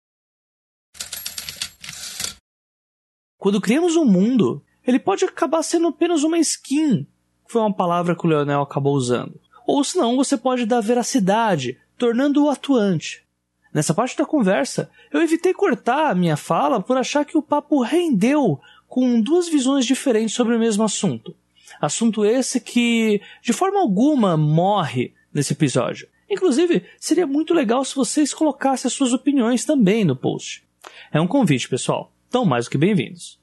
Quando criamos um mundo, ele pode acabar sendo apenas uma skin, foi uma palavra que o Leonel acabou usando. Ou senão você pode dar veracidade, tornando-o atuante. Nessa parte da conversa, eu evitei cortar a minha fala por achar que o papo rendeu com duas visões diferentes sobre o mesmo assunto. Assunto esse que, de forma alguma, morre nesse episódio. Inclusive, seria muito legal se vocês colocassem as suas opiniões também no post. É um convite, pessoal. Então, mais do que bem-vindos.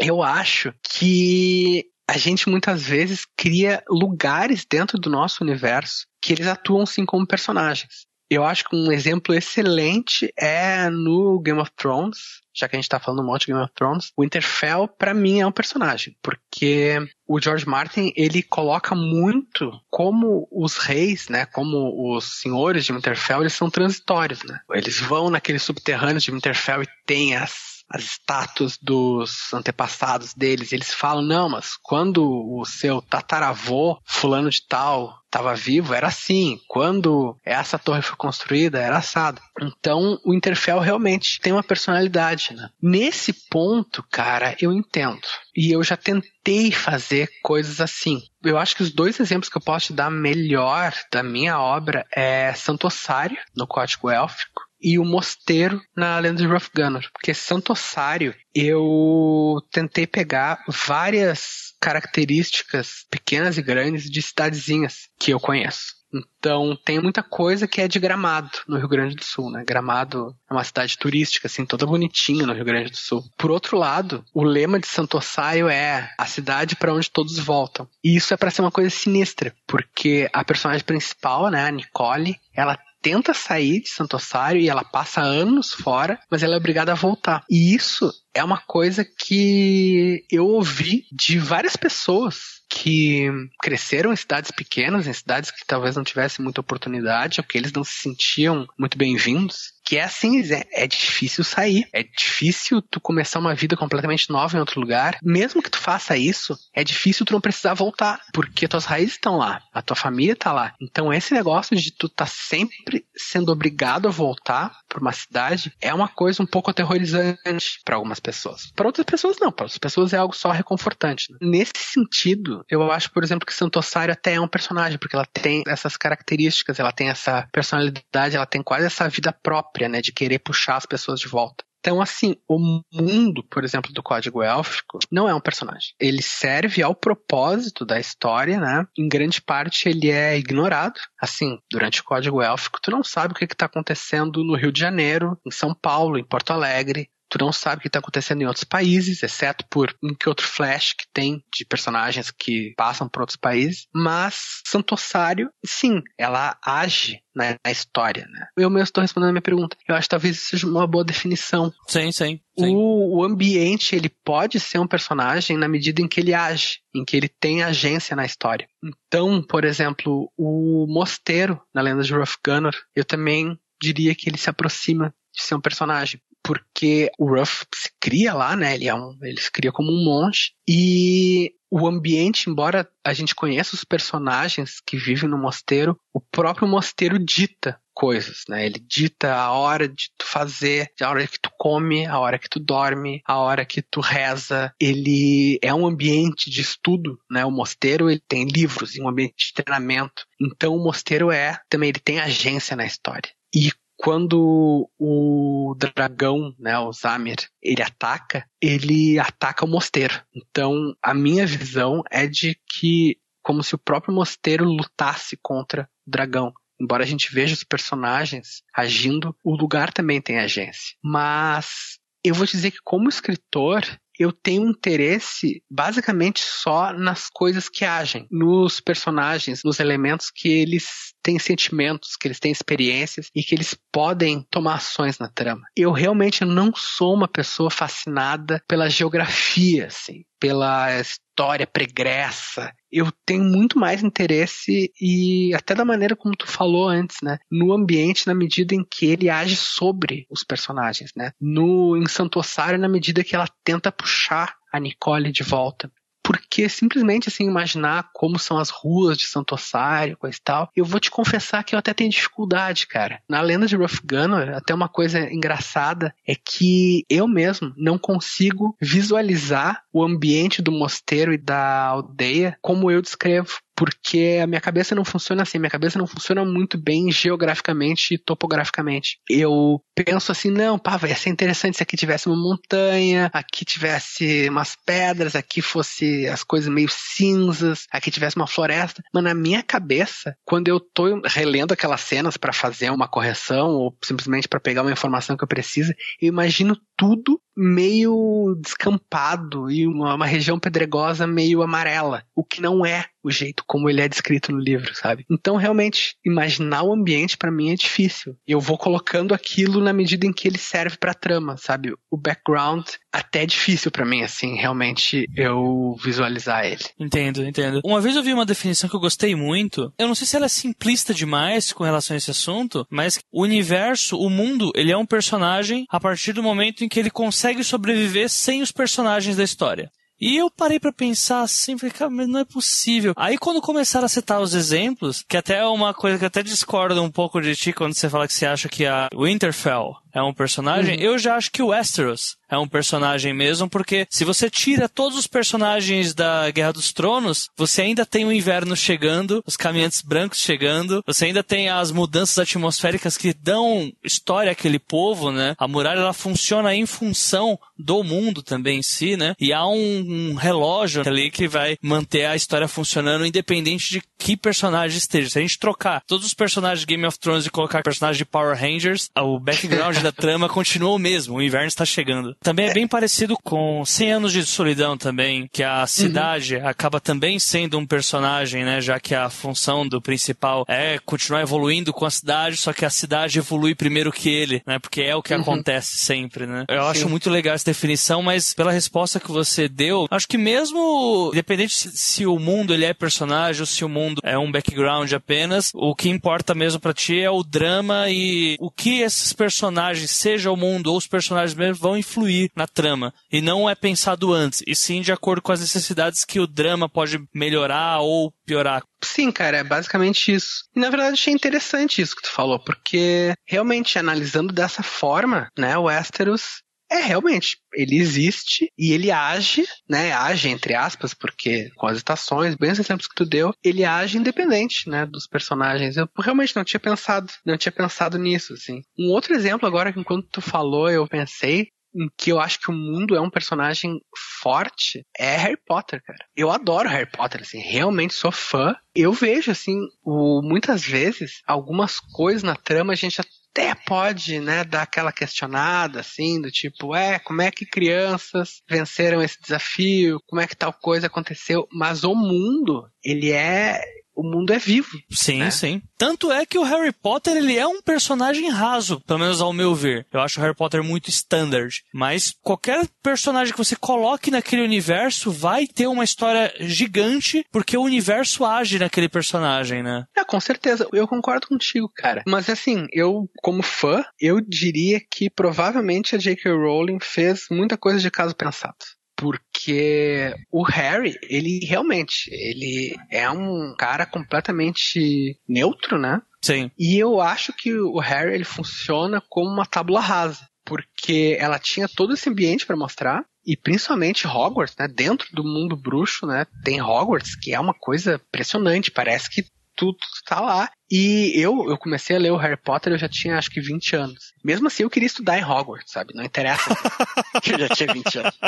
Eu acho que a gente muitas vezes cria lugares dentro do nosso universo que eles atuam sim como personagens. Eu acho que um exemplo excelente é no Game of Thrones, já que a gente tá falando um monte de Game of Thrones, o Winterfell para mim é um personagem, porque o George Martin ele coloca muito como os reis, né, como os senhores de Winterfell, eles são transitórios, né? Eles vão naqueles subterrâneos de Winterfell e tem as as estátuas dos antepassados deles, eles falam, não, mas quando o seu tataravô, fulano de tal, estava vivo, era assim. Quando essa torre foi construída, era assado. Então, o Interfell realmente tem uma personalidade, né? Nesse ponto, cara, eu entendo. E eu já tentei fazer coisas assim. Eu acho que os dois exemplos que eu posso te dar melhor da minha obra é Santo Ossário, no Código Élfico, e o Mosteiro na Lenda de Rough Gunner. Porque Santo Ossário, eu tentei pegar várias características pequenas e grandes de cidadezinhas que eu conheço. Então tem muita coisa que é de Gramado no Rio Grande do Sul, né? Gramado é uma cidade turística, assim, toda bonitinha no Rio Grande do Sul. Por outro lado, o lema de Santo Ossaio é a cidade para onde todos voltam. E isso é para ser uma coisa sinistra, porque a personagem principal, né, a Nicole, ela tenta sair de Santo Ossário e ela passa anos fora, mas ela é obrigada a voltar. E isso é uma coisa que eu ouvi de várias pessoas que cresceram em cidades pequenas, em cidades que talvez não tivessem muita oportunidade, ou que eles não se sentiam muito bem-vindos, que é assim, é, é, difícil sair, é difícil tu começar uma vida completamente nova em outro lugar. Mesmo que tu faça isso, é difícil tu não precisar voltar, porque tuas raízes estão lá, a tua família tá lá. Então esse negócio de tu tá sempre sendo obrigado a voltar para uma cidade é uma coisa um pouco aterrorizante para algumas pessoas. Para outras pessoas não, para outras pessoas é algo só reconfortante. Né? Nesse sentido, eu acho, por exemplo, que Santossário até é um personagem, porque ela tem essas características, ela tem essa personalidade, ela tem quase essa vida própria, né, de querer puxar as pessoas de volta. Então, assim, o mundo, por exemplo, do código élfico não é um personagem. Ele serve ao propósito da história, né? Em grande parte ele é ignorado. Assim, durante o código élfico, tu não sabe o que está acontecendo no Rio de Janeiro, em São Paulo, em Porto Alegre, tu não sabe o que está acontecendo em outros países, exceto por um que outro flash que tem de personagens que passam por outros países. Mas Santossário, sim, ela age na, na história, né? Eu mesmo estou respondendo a minha pergunta. Eu acho que talvez isso seja uma boa definição. Sim, sim. sim. O, o ambiente, ele pode ser um personagem na medida em que ele age, em que ele tem agência na história. Então, por exemplo, o mosteiro na lenda de Rough Gunner, eu também diria que ele se aproxima de ser um personagem porque o Ruff se cria lá, né? Ele, é um, ele se cria como um monge e o ambiente, embora a gente conheça os personagens que vivem no mosteiro, o próprio mosteiro dita coisas, né? Ele dita a hora de tu fazer, a hora que tu come, a hora que tu dorme, a hora que tu reza. Ele é um ambiente de estudo, né? O mosteiro ele tem livros um ambiente de treinamento. Então o mosteiro é também ele tem agência na história. E quando o dragão, né, o Zamir, ele ataca, ele ataca o mosteiro. Então, a minha visão é de que como se o próprio mosteiro lutasse contra o dragão. Embora a gente veja os personagens agindo, o lugar também tem agência. Mas eu vou te dizer que como escritor, eu tenho interesse basicamente só nas coisas que agem, nos personagens, nos elementos que eles têm sentimentos, que eles têm experiências e que eles podem tomar ações na trama. Eu realmente não sou uma pessoa fascinada pela geografia, assim, pela história pregressa. Eu tenho muito mais interesse e até da maneira como tu falou antes, né, no ambiente na medida em que ele age sobre os personagens, né? No em Santossário na medida que ela tenta puxar a Nicole de volta porque simplesmente assim imaginar como são as ruas de Santo Ossário, coisa e tal, eu vou te confessar que eu até tenho dificuldade, cara. Na lenda de Rough Gunner, até uma coisa engraçada é que eu mesmo não consigo visualizar o ambiente do mosteiro e da aldeia como eu descrevo porque a minha cabeça não funciona assim, minha cabeça não funciona muito bem geograficamente e topograficamente. Eu penso assim, não, pá, vai ser interessante se aqui tivesse uma montanha, aqui tivesse umas pedras, aqui fosse as coisas meio cinzas, aqui tivesse uma floresta, mas na minha cabeça, quando eu tô relendo aquelas cenas para fazer uma correção ou simplesmente para pegar uma informação que eu preciso, eu imagino tudo meio descampado e uma, uma região pedregosa meio amarela, o que não é o jeito como ele é descrito no livro, sabe? Então, realmente, imaginar o ambiente para mim é difícil. Eu vou colocando aquilo na medida em que ele serve para trama, sabe? O background até é difícil para mim, assim, realmente eu visualizar ele. Entendo, entendo. Uma vez eu vi uma definição que eu gostei muito. Eu não sei se ela é simplista demais com relação a esse assunto, mas o universo, o mundo, ele é um personagem a partir do momento em que ele consegue sobreviver sem os personagens da história. E eu parei para pensar assim, falei, cara, mas não é possível. Aí quando começaram a citar os exemplos, que até é uma coisa que até discorda um pouco de ti quando você fala que você acha que a Winterfell é um personagem, uhum. eu já acho que o Westeros é um personagem mesmo, porque se você tira todos os personagens da Guerra dos Tronos, você ainda tem o inverno chegando, os caminhantes brancos chegando, você ainda tem as mudanças atmosféricas que dão história àquele povo, né? A muralha ela funciona em função do mundo também em si, né? E há um, um relógio ali que vai manter a história funcionando independente de que personagem esteja. Se a gente trocar todos os personagens de Game of Thrones e colocar personagens de Power Rangers, o background da trama continua o mesmo, o inverno está chegando. Também é bem parecido com 100 anos de solidão também, que a cidade uhum. acaba também sendo um personagem, né, já que a função do principal é continuar evoluindo com a cidade, só que a cidade evolui primeiro que ele, né, porque é o que uhum. acontece sempre, né. Eu Sim. acho muito legal essa definição, mas pela resposta que você deu, acho que mesmo, independente se, se o mundo ele é personagem ou se o mundo é um background apenas, o que importa mesmo para ti é o drama e o que esses personagens seja o mundo ou os personagens mesmo, vão influir na trama. E não é pensado antes, e sim de acordo com as necessidades que o drama pode melhorar ou piorar. Sim, cara, é basicamente isso. E na verdade achei interessante isso que tu falou, porque realmente analisando dessa forma, né, o Westeros é, realmente, ele existe e ele age, né? Age, entre aspas, porque com as estações, bem os exemplos que tu deu, ele age independente, né? Dos personagens. Eu realmente não tinha pensado, não tinha pensado nisso, assim. Um outro exemplo agora, que enquanto tu falou, eu pensei, em que eu acho que o mundo é um personagem forte é Harry Potter, cara. Eu adoro Harry Potter, assim, realmente sou fã. Eu vejo, assim, o, muitas vezes, algumas coisas na trama a gente até pode, né, dar aquela questionada, assim, do tipo, é, como é que crianças venceram esse desafio? Como é que tal coisa aconteceu? Mas o mundo, ele é o mundo é vivo. Sim, né? sim. Tanto é que o Harry Potter, ele é um personagem raso, pelo menos ao meu ver. Eu acho o Harry Potter muito standard. Mas qualquer personagem que você coloque naquele universo vai ter uma história gigante, porque o universo age naquele personagem, né? É, com certeza. Eu concordo contigo, cara. Mas assim, eu, como fã, eu diria que provavelmente a J.K. Rowling fez muita coisa de caso pensado porque o Harry, ele realmente, ele é um cara completamente neutro, né? Sim. E eu acho que o Harry ele funciona como uma tábula rasa, porque ela tinha todo esse ambiente para mostrar e principalmente Hogwarts, né? Dentro do mundo bruxo, né? Tem Hogwarts que é uma coisa impressionante, parece que tu, tu tá lá. E eu, eu comecei a ler o Harry Potter, eu já tinha acho que 20 anos. Mesmo assim, eu queria estudar em Hogwarts, sabe? Não interessa que eu já tinha 20 anos.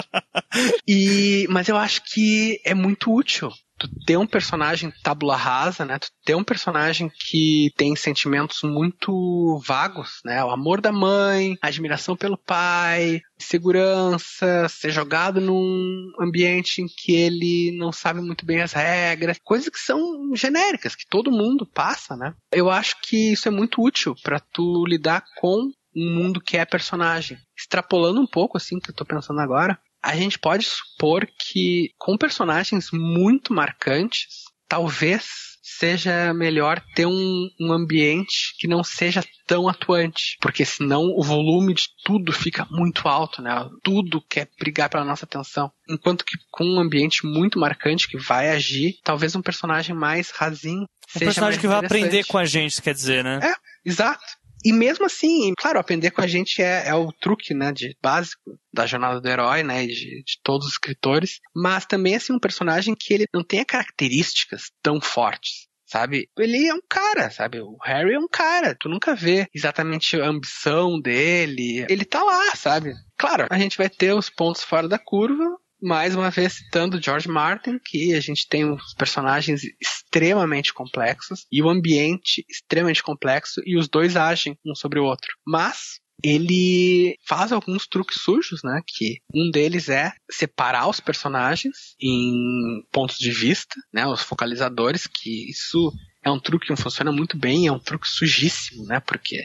E, mas eu acho que é muito útil tu ter um personagem tabula rasa, né? Tu ter um personagem que tem sentimentos muito vagos, né? O amor da mãe, admiração pelo pai, segurança, ser jogado num ambiente em que ele não sabe muito bem as regras, coisas que são genéricas, que todo mundo passa, né? Eu acho que isso é muito útil para tu lidar com um mundo que é personagem. Extrapolando um pouco, assim, que eu tô pensando agora, a gente pode supor que com personagens muito marcantes, talvez seja melhor ter um, um, ambiente que não seja tão atuante, porque senão o volume de tudo fica muito alto, né? Tudo quer brigar pela nossa atenção. Enquanto que com um ambiente muito marcante que vai agir, talvez um personagem mais rasinho. Um personagem que vai aprender com a gente, quer dizer, né? É, exato. E mesmo assim, claro, aprender com a gente é, é o truque, né, de básico da jornada do herói, né, de, de todos os escritores, mas também assim um personagem que ele não tenha características tão fortes sabe? Ele é um cara, sabe? O Harry é um cara. Tu nunca vê exatamente a ambição dele. Ele tá lá, sabe? Claro, a gente vai ter os pontos fora da curva, mais uma vez citando George Martin, que a gente tem os personagens extremamente complexos e o ambiente extremamente complexo e os dois agem um sobre o outro. Mas ele faz alguns truques sujos, né? Que um deles é separar os personagens em pontos de vista, né? Os focalizadores, que isso é um truque que funciona muito bem, é um truque sujíssimo, né? Porque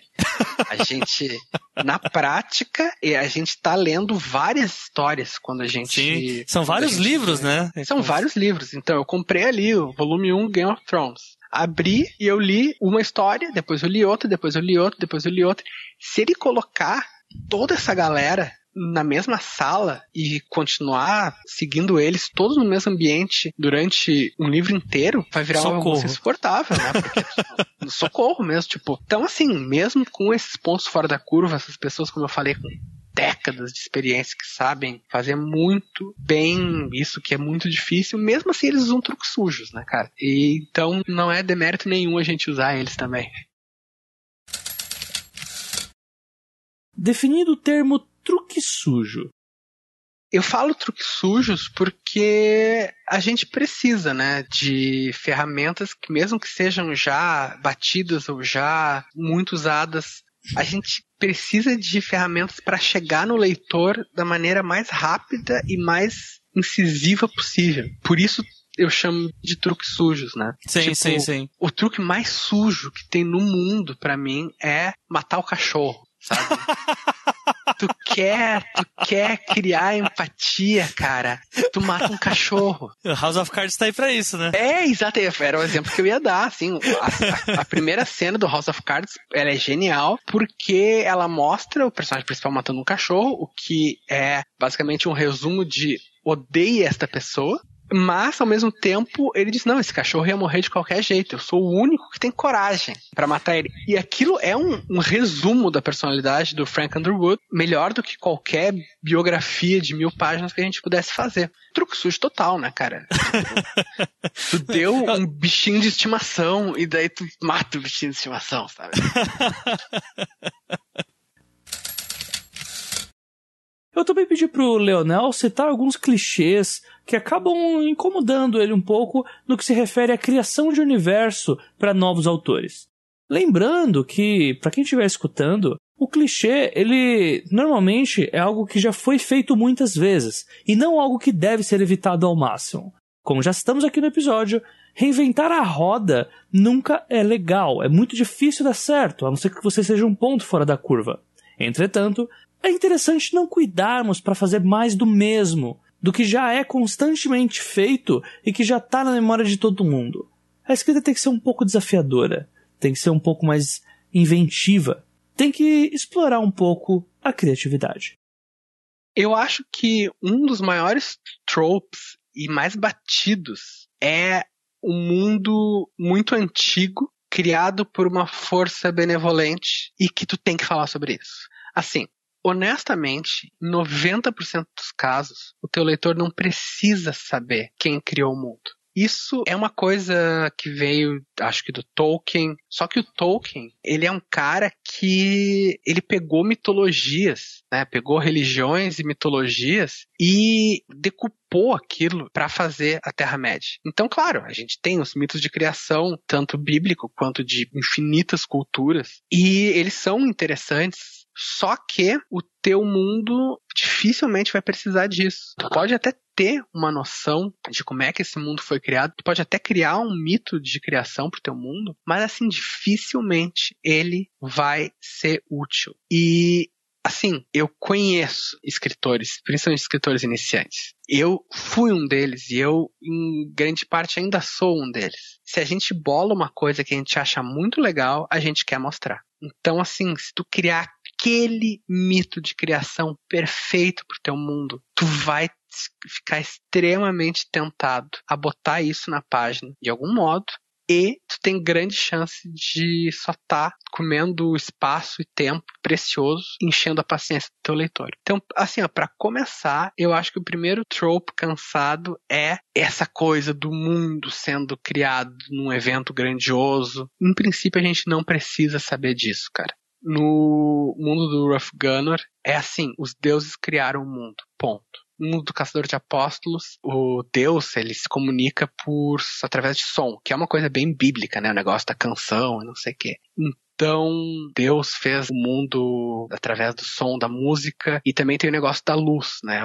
a gente, na prática, a gente tá lendo várias histórias quando a gente. Sim, são vários gente, livros, né? São vários livros. Então, eu comprei ali o volume 1 Game of Thrones. Abri e eu li uma história, depois eu li outra, depois eu li outra, depois eu li outra. Se ele colocar toda essa galera na mesma sala e continuar seguindo eles todos no mesmo ambiente durante um livro inteiro, vai virar socorro. algo insuportável, né? Porque, tipo, socorro mesmo, tipo. Então, assim, mesmo com esses pontos fora da curva, essas pessoas, como eu falei, com décadas de experiência que sabem fazer muito bem isso que é muito difícil, mesmo assim eles usam truques sujos, né, cara? E, então não é demérito nenhum a gente usar eles também. Definindo o termo truque sujo? Eu falo truques sujos porque a gente precisa, né, de ferramentas que mesmo que sejam já batidas ou já muito usadas, a gente precisa de ferramentas para chegar no leitor da maneira mais rápida e mais incisiva possível. Por isso eu chamo de truques sujos, né? Sim, tipo, sim, sim. O truque mais sujo que tem no mundo para mim é matar o cachorro, sabe? tu quer, tu quer criar empatia, cara. Tu mata um cachorro. House of Cards tá aí pra isso, né? É, exato. Era o exemplo que eu ia dar, assim. A, a, a, primeira cena do House of Cards, ela é genial porque ela mostra o personagem principal matando um cachorro, o que é basicamente um resumo de odeie esta pessoa, mas, ao mesmo tempo, ele diz: não, esse cachorro ia morrer de qualquer jeito. Eu sou o único que tem coragem para matar ele. E aquilo é um, um, resumo da personalidade do Frank Underwood, melhor do que qualquer biografia de mil páginas que a gente pudesse fazer. Truque sujo total, né, cara? tu deu um bichinho de estimação e daí tu mata o bichinho de estimação, sabe? Eu também pedi pro Leonel citar alguns clichês que acabam incomodando ele um pouco no que se refere à criação de universo para novos autores. Lembrando que, para quem estiver escutando, o clichê, ele normalmente é algo que já foi feito muitas vezes e não algo que deve ser evitado ao máximo. Como já estamos aqui no episódio, reinventar a roda nunca é legal, é muito difícil dar certo, a não ser que você seja um ponto fora da curva. Entretanto, é interessante não cuidarmos para fazer mais do mesmo, do que já é constantemente feito e que já está na memória de todo mundo. A escrita tem que ser um pouco desafiadora, tem que ser um pouco mais inventiva, tem que explorar um pouco a criatividade. Eu acho que um dos maiores tropes e mais batidos é um mundo muito antigo, criado por uma força benevolente e que tu tem que falar sobre isso. Assim, honestamente, 90% dos casos, o teu leitor não precisa saber quem criou o mundo. Isso é uma coisa que veio, acho que do Tolkien. Só que o Tolkien, ele é um cara que ele pegou mitologias, né? Pegou religiões e mitologias e decupou aquilo para fazer a Terra-média. Então, claro, a gente tem os mitos de criação, tanto bíblico quanto de infinitas culturas, e eles são interessantes só que o teu mundo dificilmente vai precisar disso. Tu pode até ter uma noção de como é que esse mundo foi criado, tu pode até criar um mito de criação pro teu mundo, mas assim, dificilmente ele vai ser útil. E assim, eu conheço escritores, principalmente escritores iniciantes. Eu fui um deles e eu, em grande parte, ainda sou um deles. Se a gente bola uma coisa que a gente acha muito legal, a gente quer mostrar. Então, assim, se tu criar aquele mito de criação perfeito pro teu mundo, tu vai ficar extremamente tentado a botar isso na página de algum modo e tu tem grande chance de só estar tá comendo espaço e tempo precioso, enchendo a paciência do teu leitor. Então, assim, para começar, eu acho que o primeiro trope cansado é essa coisa do mundo sendo criado num evento grandioso. Em princípio, a gente não precisa saber disso, cara. No mundo do Rough Gunner, é assim, os deuses criaram o mundo, ponto mundo do caçador de apóstolos, o Deus, ele se comunica por através de som, que é uma coisa bem bíblica, né? O negócio da canção e não sei o quê. Então, Deus fez o mundo através do som da música e também tem o negócio da luz, né?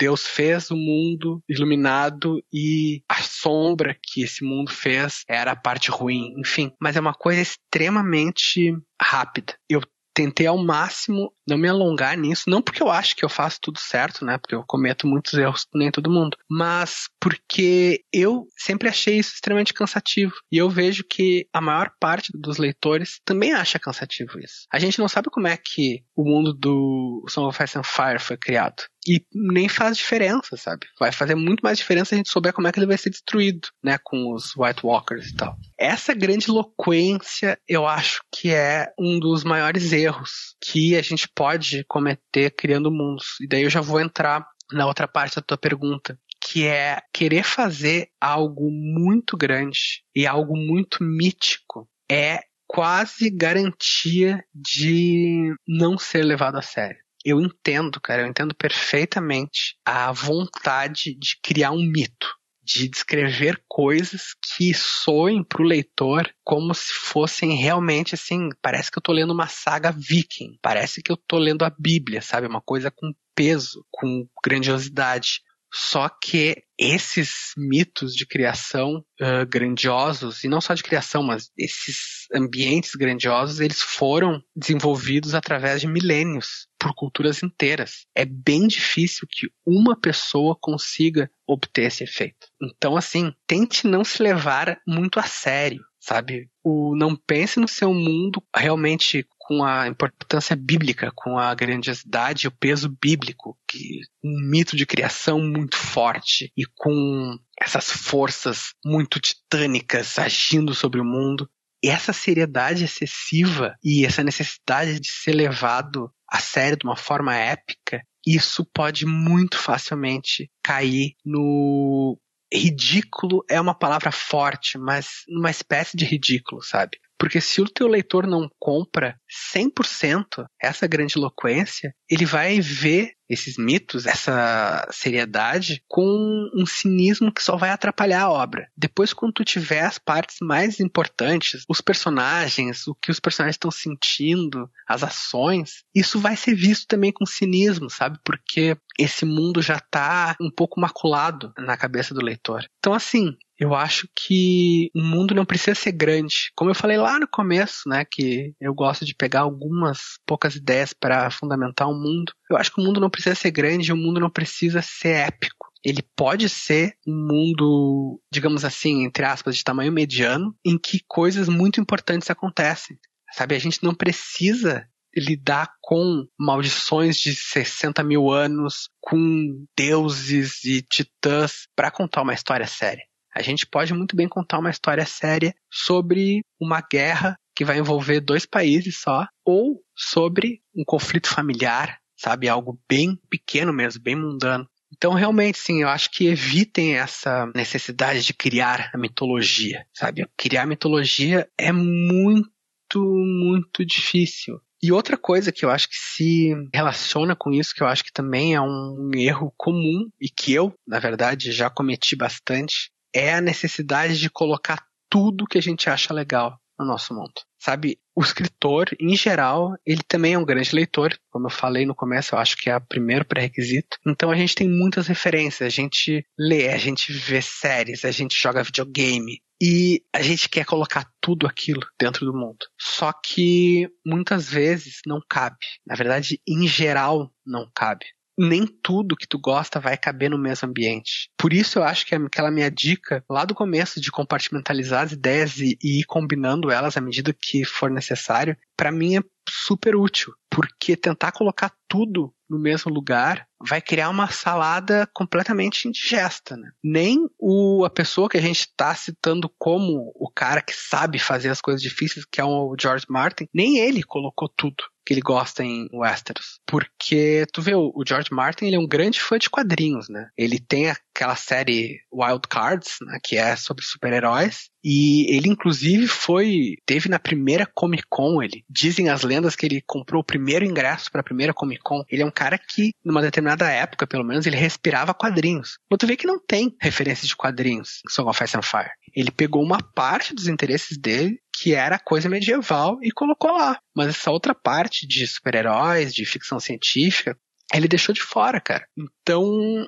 Deus fez o mundo iluminado e a sombra que esse mundo fez era a parte ruim, enfim. Mas é uma coisa extremamente rápida. Eu tentei ao máximo não me alongar nisso, não porque eu acho que eu faço tudo certo, né? Porque eu cometo muitos erros, nem todo mundo, mas porque eu sempre achei isso extremamente cansativo. E eu vejo que a maior parte dos leitores também acha cansativo isso. A gente não sabe como é que o mundo do Song of Ice and Fire foi criado. E nem faz diferença, sabe? Vai fazer muito mais diferença se a gente souber como é que ele vai ser destruído, né? Com os White Walkers e tal. Essa grande eloquência, eu acho que é um dos maiores erros que a gente pode cometer criando mundos. E daí eu já vou entrar na outra parte da tua pergunta, que é querer fazer algo muito grande e algo muito mítico é quase garantia de não ser levado a sério. Eu entendo, cara, eu entendo perfeitamente a vontade de criar um mito de descrever coisas que soem para o leitor como se fossem realmente assim, parece que eu estou lendo uma saga viking, parece que eu estou lendo a Bíblia, sabe, uma coisa com peso, com grandiosidade. Só que esses mitos de criação uh, grandiosos, e não só de criação, mas esses ambientes grandiosos, eles foram desenvolvidos através de milênios, por culturas inteiras. É bem difícil que uma pessoa consiga obter esse efeito. Então, assim, tente não se levar muito a sério sabe? O não pense no seu mundo realmente com a importância bíblica, com a grandiosidade e o peso bíblico, que um mito de criação muito forte e com essas forças muito titânicas agindo sobre o mundo. E essa seriedade excessiva e essa necessidade de ser levado a sério de uma forma épica, isso pode muito facilmente cair no ridículo é uma palavra forte, mas uma espécie de ridículo, sabe? Porque se o teu leitor não compra 100% essa grande eloquência, ele vai ver esses mitos, essa seriedade, com um cinismo que só vai atrapalhar a obra. Depois, quando tu tiver as partes mais importantes, os personagens, o que os personagens estão sentindo, as ações, isso vai ser visto também com cinismo, sabe? Porque esse mundo já tá um pouco maculado na cabeça do leitor. Então, assim, eu acho que o mundo não precisa ser grande. Como eu falei lá no começo, né, que eu gosto de pegar algumas poucas ideias para fundamentar o mundo. Eu acho que o mundo não precisa ser grande, o mundo não precisa ser épico. Ele pode ser um mundo, digamos assim, entre aspas, de tamanho mediano, em que coisas muito importantes acontecem. Sabe, a gente não precisa lidar com maldições de 60 mil anos, com deuses e titãs para contar uma história séria. A gente pode muito bem contar uma história séria sobre uma guerra que vai envolver dois países só, ou sobre um conflito familiar, sabe? Algo bem pequeno mesmo, bem mundano. Então, realmente, sim, eu acho que evitem essa necessidade de criar a mitologia, sabe? Criar mitologia é muito, muito difícil. E outra coisa que eu acho que se relaciona com isso, que eu acho que também é um erro comum e que eu, na verdade, já cometi bastante, é a necessidade de colocar tudo que a gente acha legal no nosso mundo. Sabe, o escritor, em geral, ele também é um grande leitor. Como eu falei no começo, eu acho que é o primeiro pré-requisito. Então a gente tem muitas referências. A gente lê, a gente vê séries, a gente joga videogame. E a gente quer colocar tudo aquilo dentro do mundo. Só que muitas vezes não cabe. Na verdade, em geral, não cabe nem tudo que tu gosta vai caber no mesmo ambiente. Por isso eu acho que aquela minha dica lá do começo de compartimentalizar as ideias e, e ir combinando elas à medida que for necessário, para mim é super útil, porque tentar colocar tudo no mesmo lugar vai criar uma salada completamente indigesta. Né? Nem o, a pessoa que a gente está citando como o cara que sabe fazer as coisas difíceis, que é o George Martin, nem ele colocou tudo que ele gosta em Westeros. Porque, tu vê, o George Martin ele é um grande fã de quadrinhos, né? Ele tem aquela série Wild Cards, né, que é sobre super-heróis, e ele inclusive foi, teve na primeira Comic Con, ele dizem as lendas que ele comprou o primeiro ingresso para a primeira Comic Con. Ele é um cara que numa determinada época, pelo menos, ele respirava quadrinhos. Mas tu vê que não tem referência de quadrinhos em Song of Ice and Fire. Ele pegou uma parte dos interesses dele que era coisa medieval e colocou lá. Mas essa outra parte de super-heróis, de ficção científica, ele deixou de fora, cara. Então,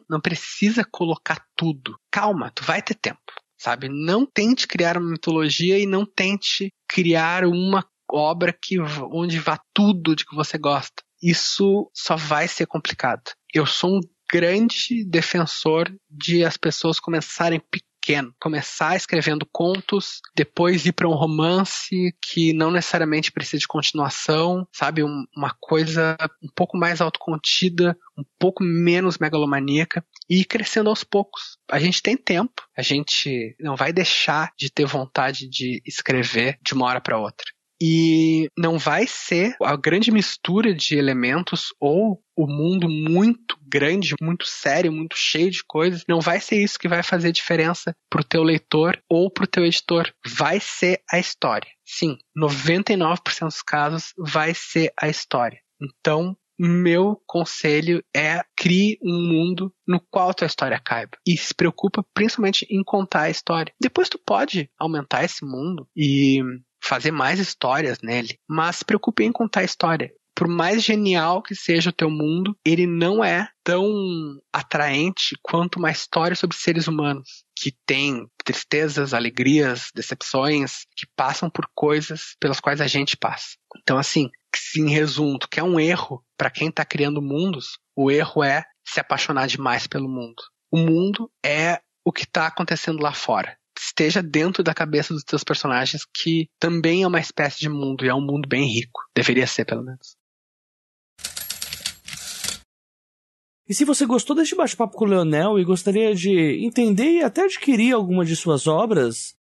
não precisa colocar tudo. Calma, tu vai ter tempo, sabe? Não tente criar uma mitologia e não tente criar uma obra que onde vá tudo de que você gosta. Isso só vai ser complicado. Eu sou um grande defensor de as pessoas começarem pequeno. Começar escrevendo contos, depois ir para um romance que não necessariamente precisa de continuação, sabe? Um, uma coisa um pouco mais autocontida, um pouco menos megalomaníaca e ir crescendo aos poucos. A gente tem tempo, a gente não vai deixar de ter vontade de escrever de uma hora para outra e não vai ser a grande mistura de elementos ou o mundo muito grande, muito sério, muito cheio de coisas, não vai ser isso que vai fazer diferença pro teu leitor ou pro teu editor. Vai ser a história. Sim, 99% dos casos vai ser a história. Então, meu conselho é crie um mundo no qual tua história caiba. E se preocupa principalmente em contar a história. Depois tu pode aumentar esse mundo e fazer mais histórias nele, mas se preocupe em contar a história. Por mais genial que seja o teu mundo, ele não é tão atraente quanto uma história sobre seres humanos que tem tristezas, alegrias, decepções, que passam por coisas pelas quais a gente passa. Então, assim, em resumo, tu quer um erro para quem está criando mundos, o erro é se apaixonar demais pelo mundo. O mundo é o que está acontecendo lá fora esteja dentro da cabeça dos teus personagens, que também é uma espécie de mundo, e é um mundo bem rico. Deveria ser, pelo menos. E se você gostou deste bate-papo com o Leonel e gostaria de entender e até adquirir alguma de suas obras,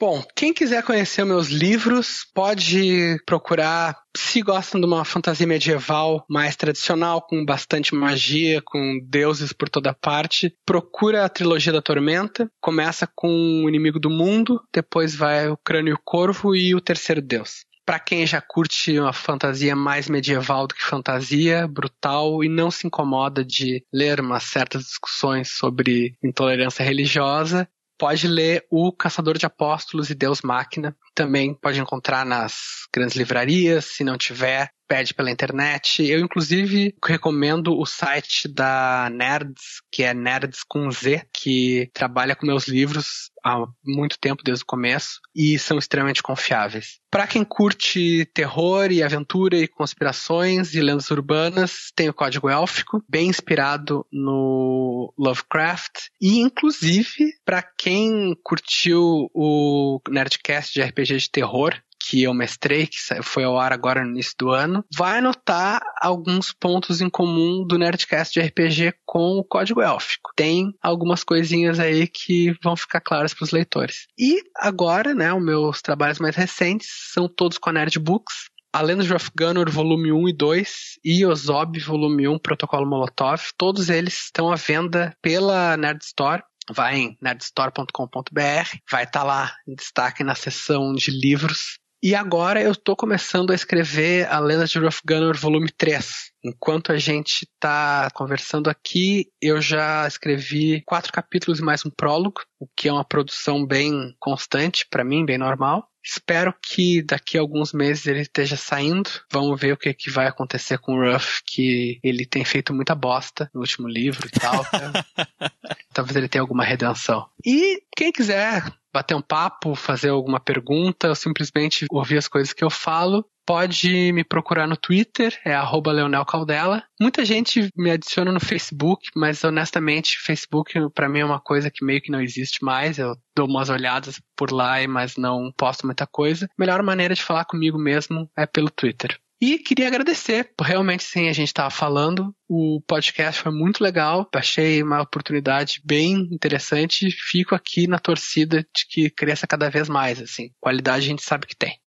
Bom, quem quiser conhecer meus livros, pode procurar. Se gostam de uma fantasia medieval mais tradicional, com bastante magia, com deuses por toda parte, procura a trilogia da Tormenta. Começa com o Inimigo do Mundo, depois vai o Crânio e o Corvo e o Terceiro Deus. Para quem já curte uma fantasia mais medieval do que fantasia, brutal e não se incomoda de ler umas certas discussões sobre intolerância religiosa, pode ler O Caçador de Apóstolos e Deus Máquina. Também pode encontrar nas grandes livrarias. Se não tiver, pede pela internet. Eu, inclusive, recomendo o site da Nerds, que é Nerds com Z, que trabalha com meus livros há muito tempo, desde o começo, e são extremamente confiáveis. Para quem curte terror e aventura e conspirações e lendas urbanas, tem o Código Élfico, bem inspirado no Lovecraft, e inclusive para quem curtiu o Nerdcast de RPG de terror, que eu mestrei, que foi ao ar agora no início do ano, vai notar alguns pontos em comum do Nerdcast de RPG com o código élfico. Tem algumas coisinhas aí que vão ficar claras para os leitores. E agora, né, os meus trabalhos mais recentes são todos com a Nerd Books, A Lenda de Gunner volume 1 e 2 e Ozob volume 1 Protocolo Molotov, todos eles estão à venda pela Nerd Store vai em nerdstore.com.br, vai estar tá lá em destaque na seção de livros. E agora eu estou começando a escrever a Lenda de Rough Gunner volume 3. Enquanto a gente está conversando aqui, eu já escrevi quatro capítulos e mais um prólogo, o que é uma produção bem constante para mim, bem normal. Espero que daqui a alguns meses ele esteja saindo. Vamos ver o que, que vai acontecer com o Ruff, que ele tem feito muita bosta no último livro e tal. Talvez ele tenha alguma redenção. E quem quiser bater um papo, fazer alguma pergunta, ou simplesmente ouvir as coisas que eu falo, pode me procurar no Twitter, é @leonelcaldela. Muita gente me adiciona no Facebook, mas honestamente, Facebook para mim é uma coisa que meio que não existe mais. Eu dou umas olhadas por lá, mas não posto muita coisa. Melhor maneira de falar comigo mesmo é pelo Twitter. E queria agradecer, realmente sim, a gente estava falando, o podcast foi muito legal, achei uma oportunidade bem interessante, fico aqui na torcida de que cresça cada vez mais, assim, qualidade a gente sabe que tem.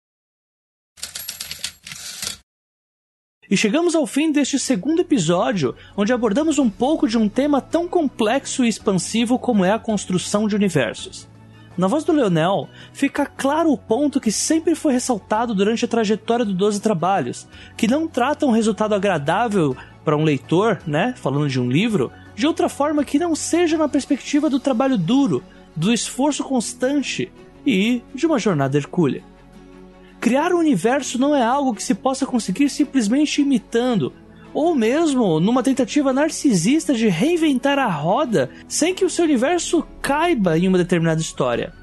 E chegamos ao fim deste segundo episódio, onde abordamos um pouco de um tema tão complexo e expansivo como é a construção de universos. Na voz do Leonel, fica claro o ponto que sempre foi ressaltado durante a trajetória do Doze Trabalhos, que não trata um resultado agradável para um leitor, né, falando de um livro, de outra forma que não seja na perspectiva do trabalho duro, do esforço constante e de uma jornada hercúlea. Criar um universo não é algo que se possa conseguir simplesmente imitando, ou mesmo numa tentativa narcisista de reinventar a roda sem que o seu universo caiba em uma determinada história.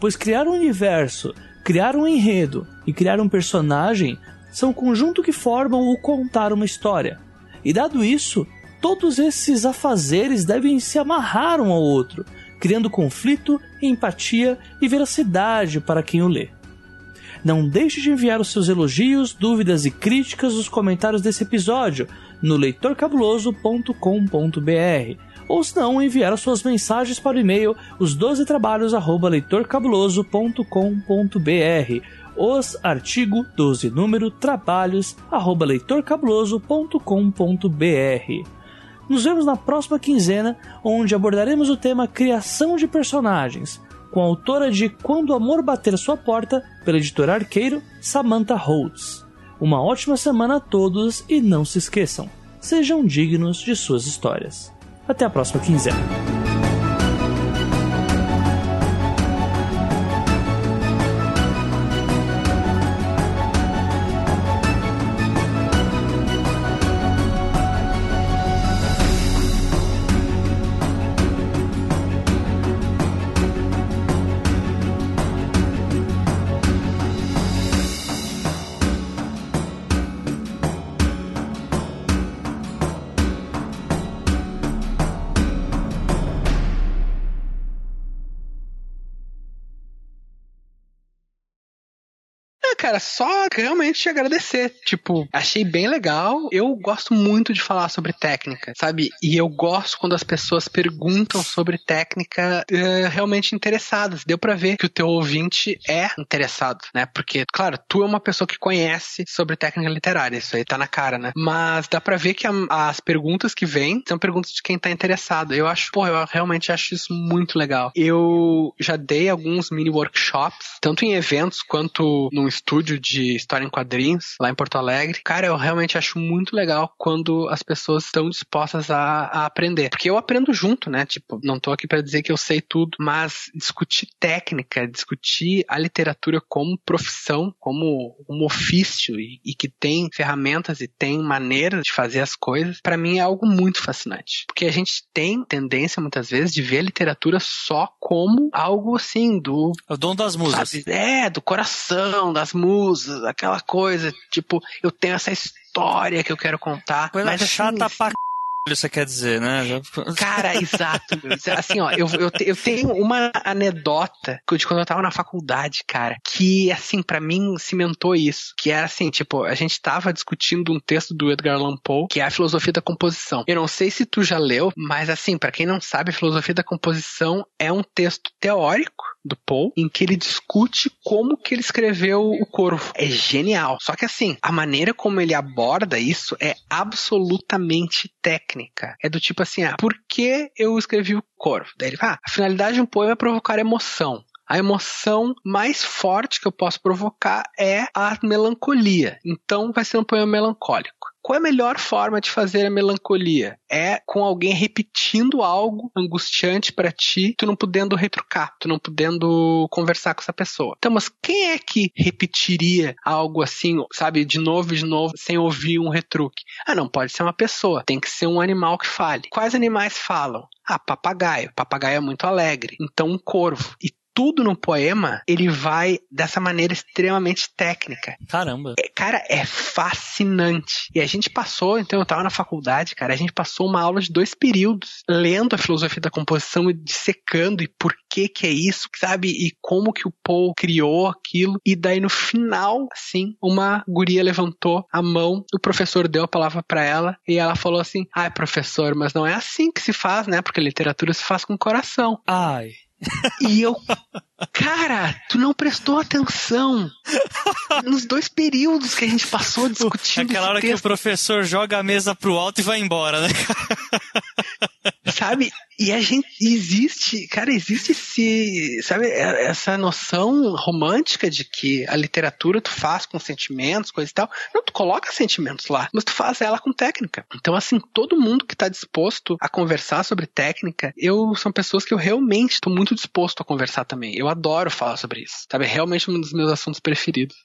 Pois criar um universo, criar um enredo e criar um personagem são o conjunto que formam o contar uma história. E dado isso, todos esses afazeres devem se amarrar um ao outro, criando conflito, empatia e veracidade para quem o lê. Não deixe de enviar os seus elogios, dúvidas e críticas nos comentários desse episódio no leitorcabuloso.com.br ou se não enviar as suas mensagens para o e-mail os 12 trabalhos@leitorcabuloso.com.br os artigo 12 número trabalhos arroba leitorcabuloso.com.br Nos vemos na próxima quinzena, onde abordaremos o tema criação de personagens, com a autora de Quando o Amor Bater Sua Porta, pela editora Arqueiro, Samantha Holtz. Uma ótima semana a todos e não se esqueçam, sejam dignos de suas histórias. Até a próxima quinzena. Só realmente te agradecer. Tipo, achei bem legal. Eu gosto muito de falar sobre técnica, sabe? E eu gosto quando as pessoas perguntam sobre técnica uh, realmente interessadas. Deu para ver que o teu ouvinte é interessado, né? Porque, claro, tu é uma pessoa que conhece sobre técnica literária, isso aí tá na cara, né? Mas dá para ver que a, as perguntas que vêm são perguntas de quem tá interessado. Eu acho, pô, eu realmente acho isso muito legal. Eu já dei alguns mini workshops, tanto em eventos quanto num estúdio de história em quadrinhos lá em Porto Alegre. Cara, eu realmente acho muito legal quando as pessoas estão dispostas a, a aprender. Porque eu aprendo junto, né? Tipo, não tô aqui para dizer que eu sei tudo, mas discutir técnica, discutir a literatura como profissão, como um ofício e, e que tem ferramentas e tem maneiras de fazer as coisas, para mim é algo muito fascinante. Porque a gente tem tendência muitas vezes de ver a literatura só como algo assim do. O dom das musas. Sabe? É, do coração, das musas, aquela coisa, tipo, eu tenho essa história que eu quero contar. Coisa mas chata assim, pra você quer dizer, né? Cara, exato. Assim, ó, eu, eu, eu tenho uma anedota de quando eu tava na faculdade, cara, que, assim, para mim cimentou isso. Que era assim, tipo, a gente tava discutindo um texto do Edgar Allan Poe, que é a filosofia da composição. Eu não sei se tu já leu, mas assim, para quem não sabe, a filosofia da composição é um texto teórico do Poe, em que ele discute como que ele escreveu o Corvo. É genial. Só que assim, a maneira como ele aborda isso é absolutamente técnica. É do tipo assim, ah, por que eu escrevi o Corvo? Daí ele fala, ah, a finalidade de um poema é provocar emoção. A emoção mais forte que eu posso provocar é a melancolia. Então vai ser um poema melancólico. Qual é a melhor forma de fazer a melancolia? É com alguém repetindo algo angustiante para ti, tu não podendo retrucar, tu não podendo conversar com essa pessoa. Então, mas quem é que repetiria algo assim, sabe, de novo e de novo, sem ouvir um retruque? Ah, não pode ser uma pessoa, tem que ser um animal que fale. Quais animais falam? Ah, papagaio. Papagaio é muito alegre. Então, um corvo. E tudo no poema, ele vai dessa maneira extremamente técnica. Caramba. É, cara, é fascinante. E a gente passou, então eu tava na faculdade, cara, a gente passou uma aula de dois períodos lendo a filosofia da composição e dissecando e por que que é isso, sabe? E como que o Paul criou aquilo. E daí no final, assim, uma guria levantou a mão, o professor deu a palavra para ela e ela falou assim: "Ai, professor, mas não é assim que se faz, né? Porque literatura se faz com o coração". Ai. E eu, cara, tu não prestou atenção nos dois períodos que a gente passou discutindo. Aquela hora texto. que o professor joga a mesa pro alto e vai embora, né? Sabe? E a gente existe, cara, existe esse, sabe, essa noção romântica de que a literatura tu faz com sentimentos, coisa e tal. Não, tu coloca sentimentos lá, mas tu faz ela com técnica. Então, assim, todo mundo que tá disposto a conversar sobre técnica, eu são pessoas que eu realmente estou muito disposto a conversar também. Eu adoro falar sobre isso. Sabe? É realmente um dos meus assuntos preferidos.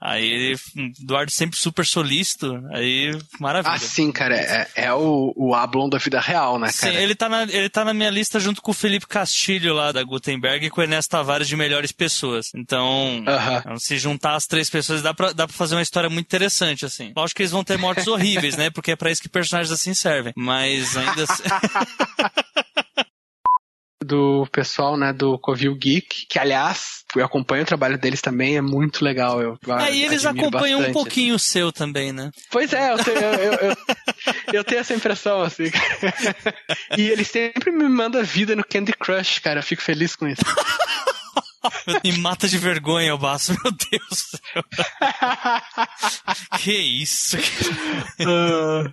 Aí Eduardo sempre super solícito, aí maravilha. Ah, sim, cara, é, é o, o Ablon da vida real, né, cara? Sim, ele tá, na, ele tá na minha lista junto com o Felipe Castilho lá da Gutenberg e com o Ernesto Tavares de Melhores Pessoas. Então, uh -huh. se juntar as três pessoas dá pra, dá pra fazer uma história muito interessante, assim. Lógico que eles vão ter mortes horríveis, né, porque é pra isso que personagens assim servem, mas ainda assim... do pessoal, né, do Covil Geek, que aliás, eu acompanho o trabalho deles também, é muito legal. Eu, é, e eles acompanham bastante, um pouquinho assim. o seu também, né? Pois é, eu, eu, eu, eu, eu tenho essa impressão, assim. e eles sempre me mandam vida no Candy Crush, cara, eu fico feliz com isso. Me mata de vergonha, o baço, meu Deus do céu. que isso? Uh,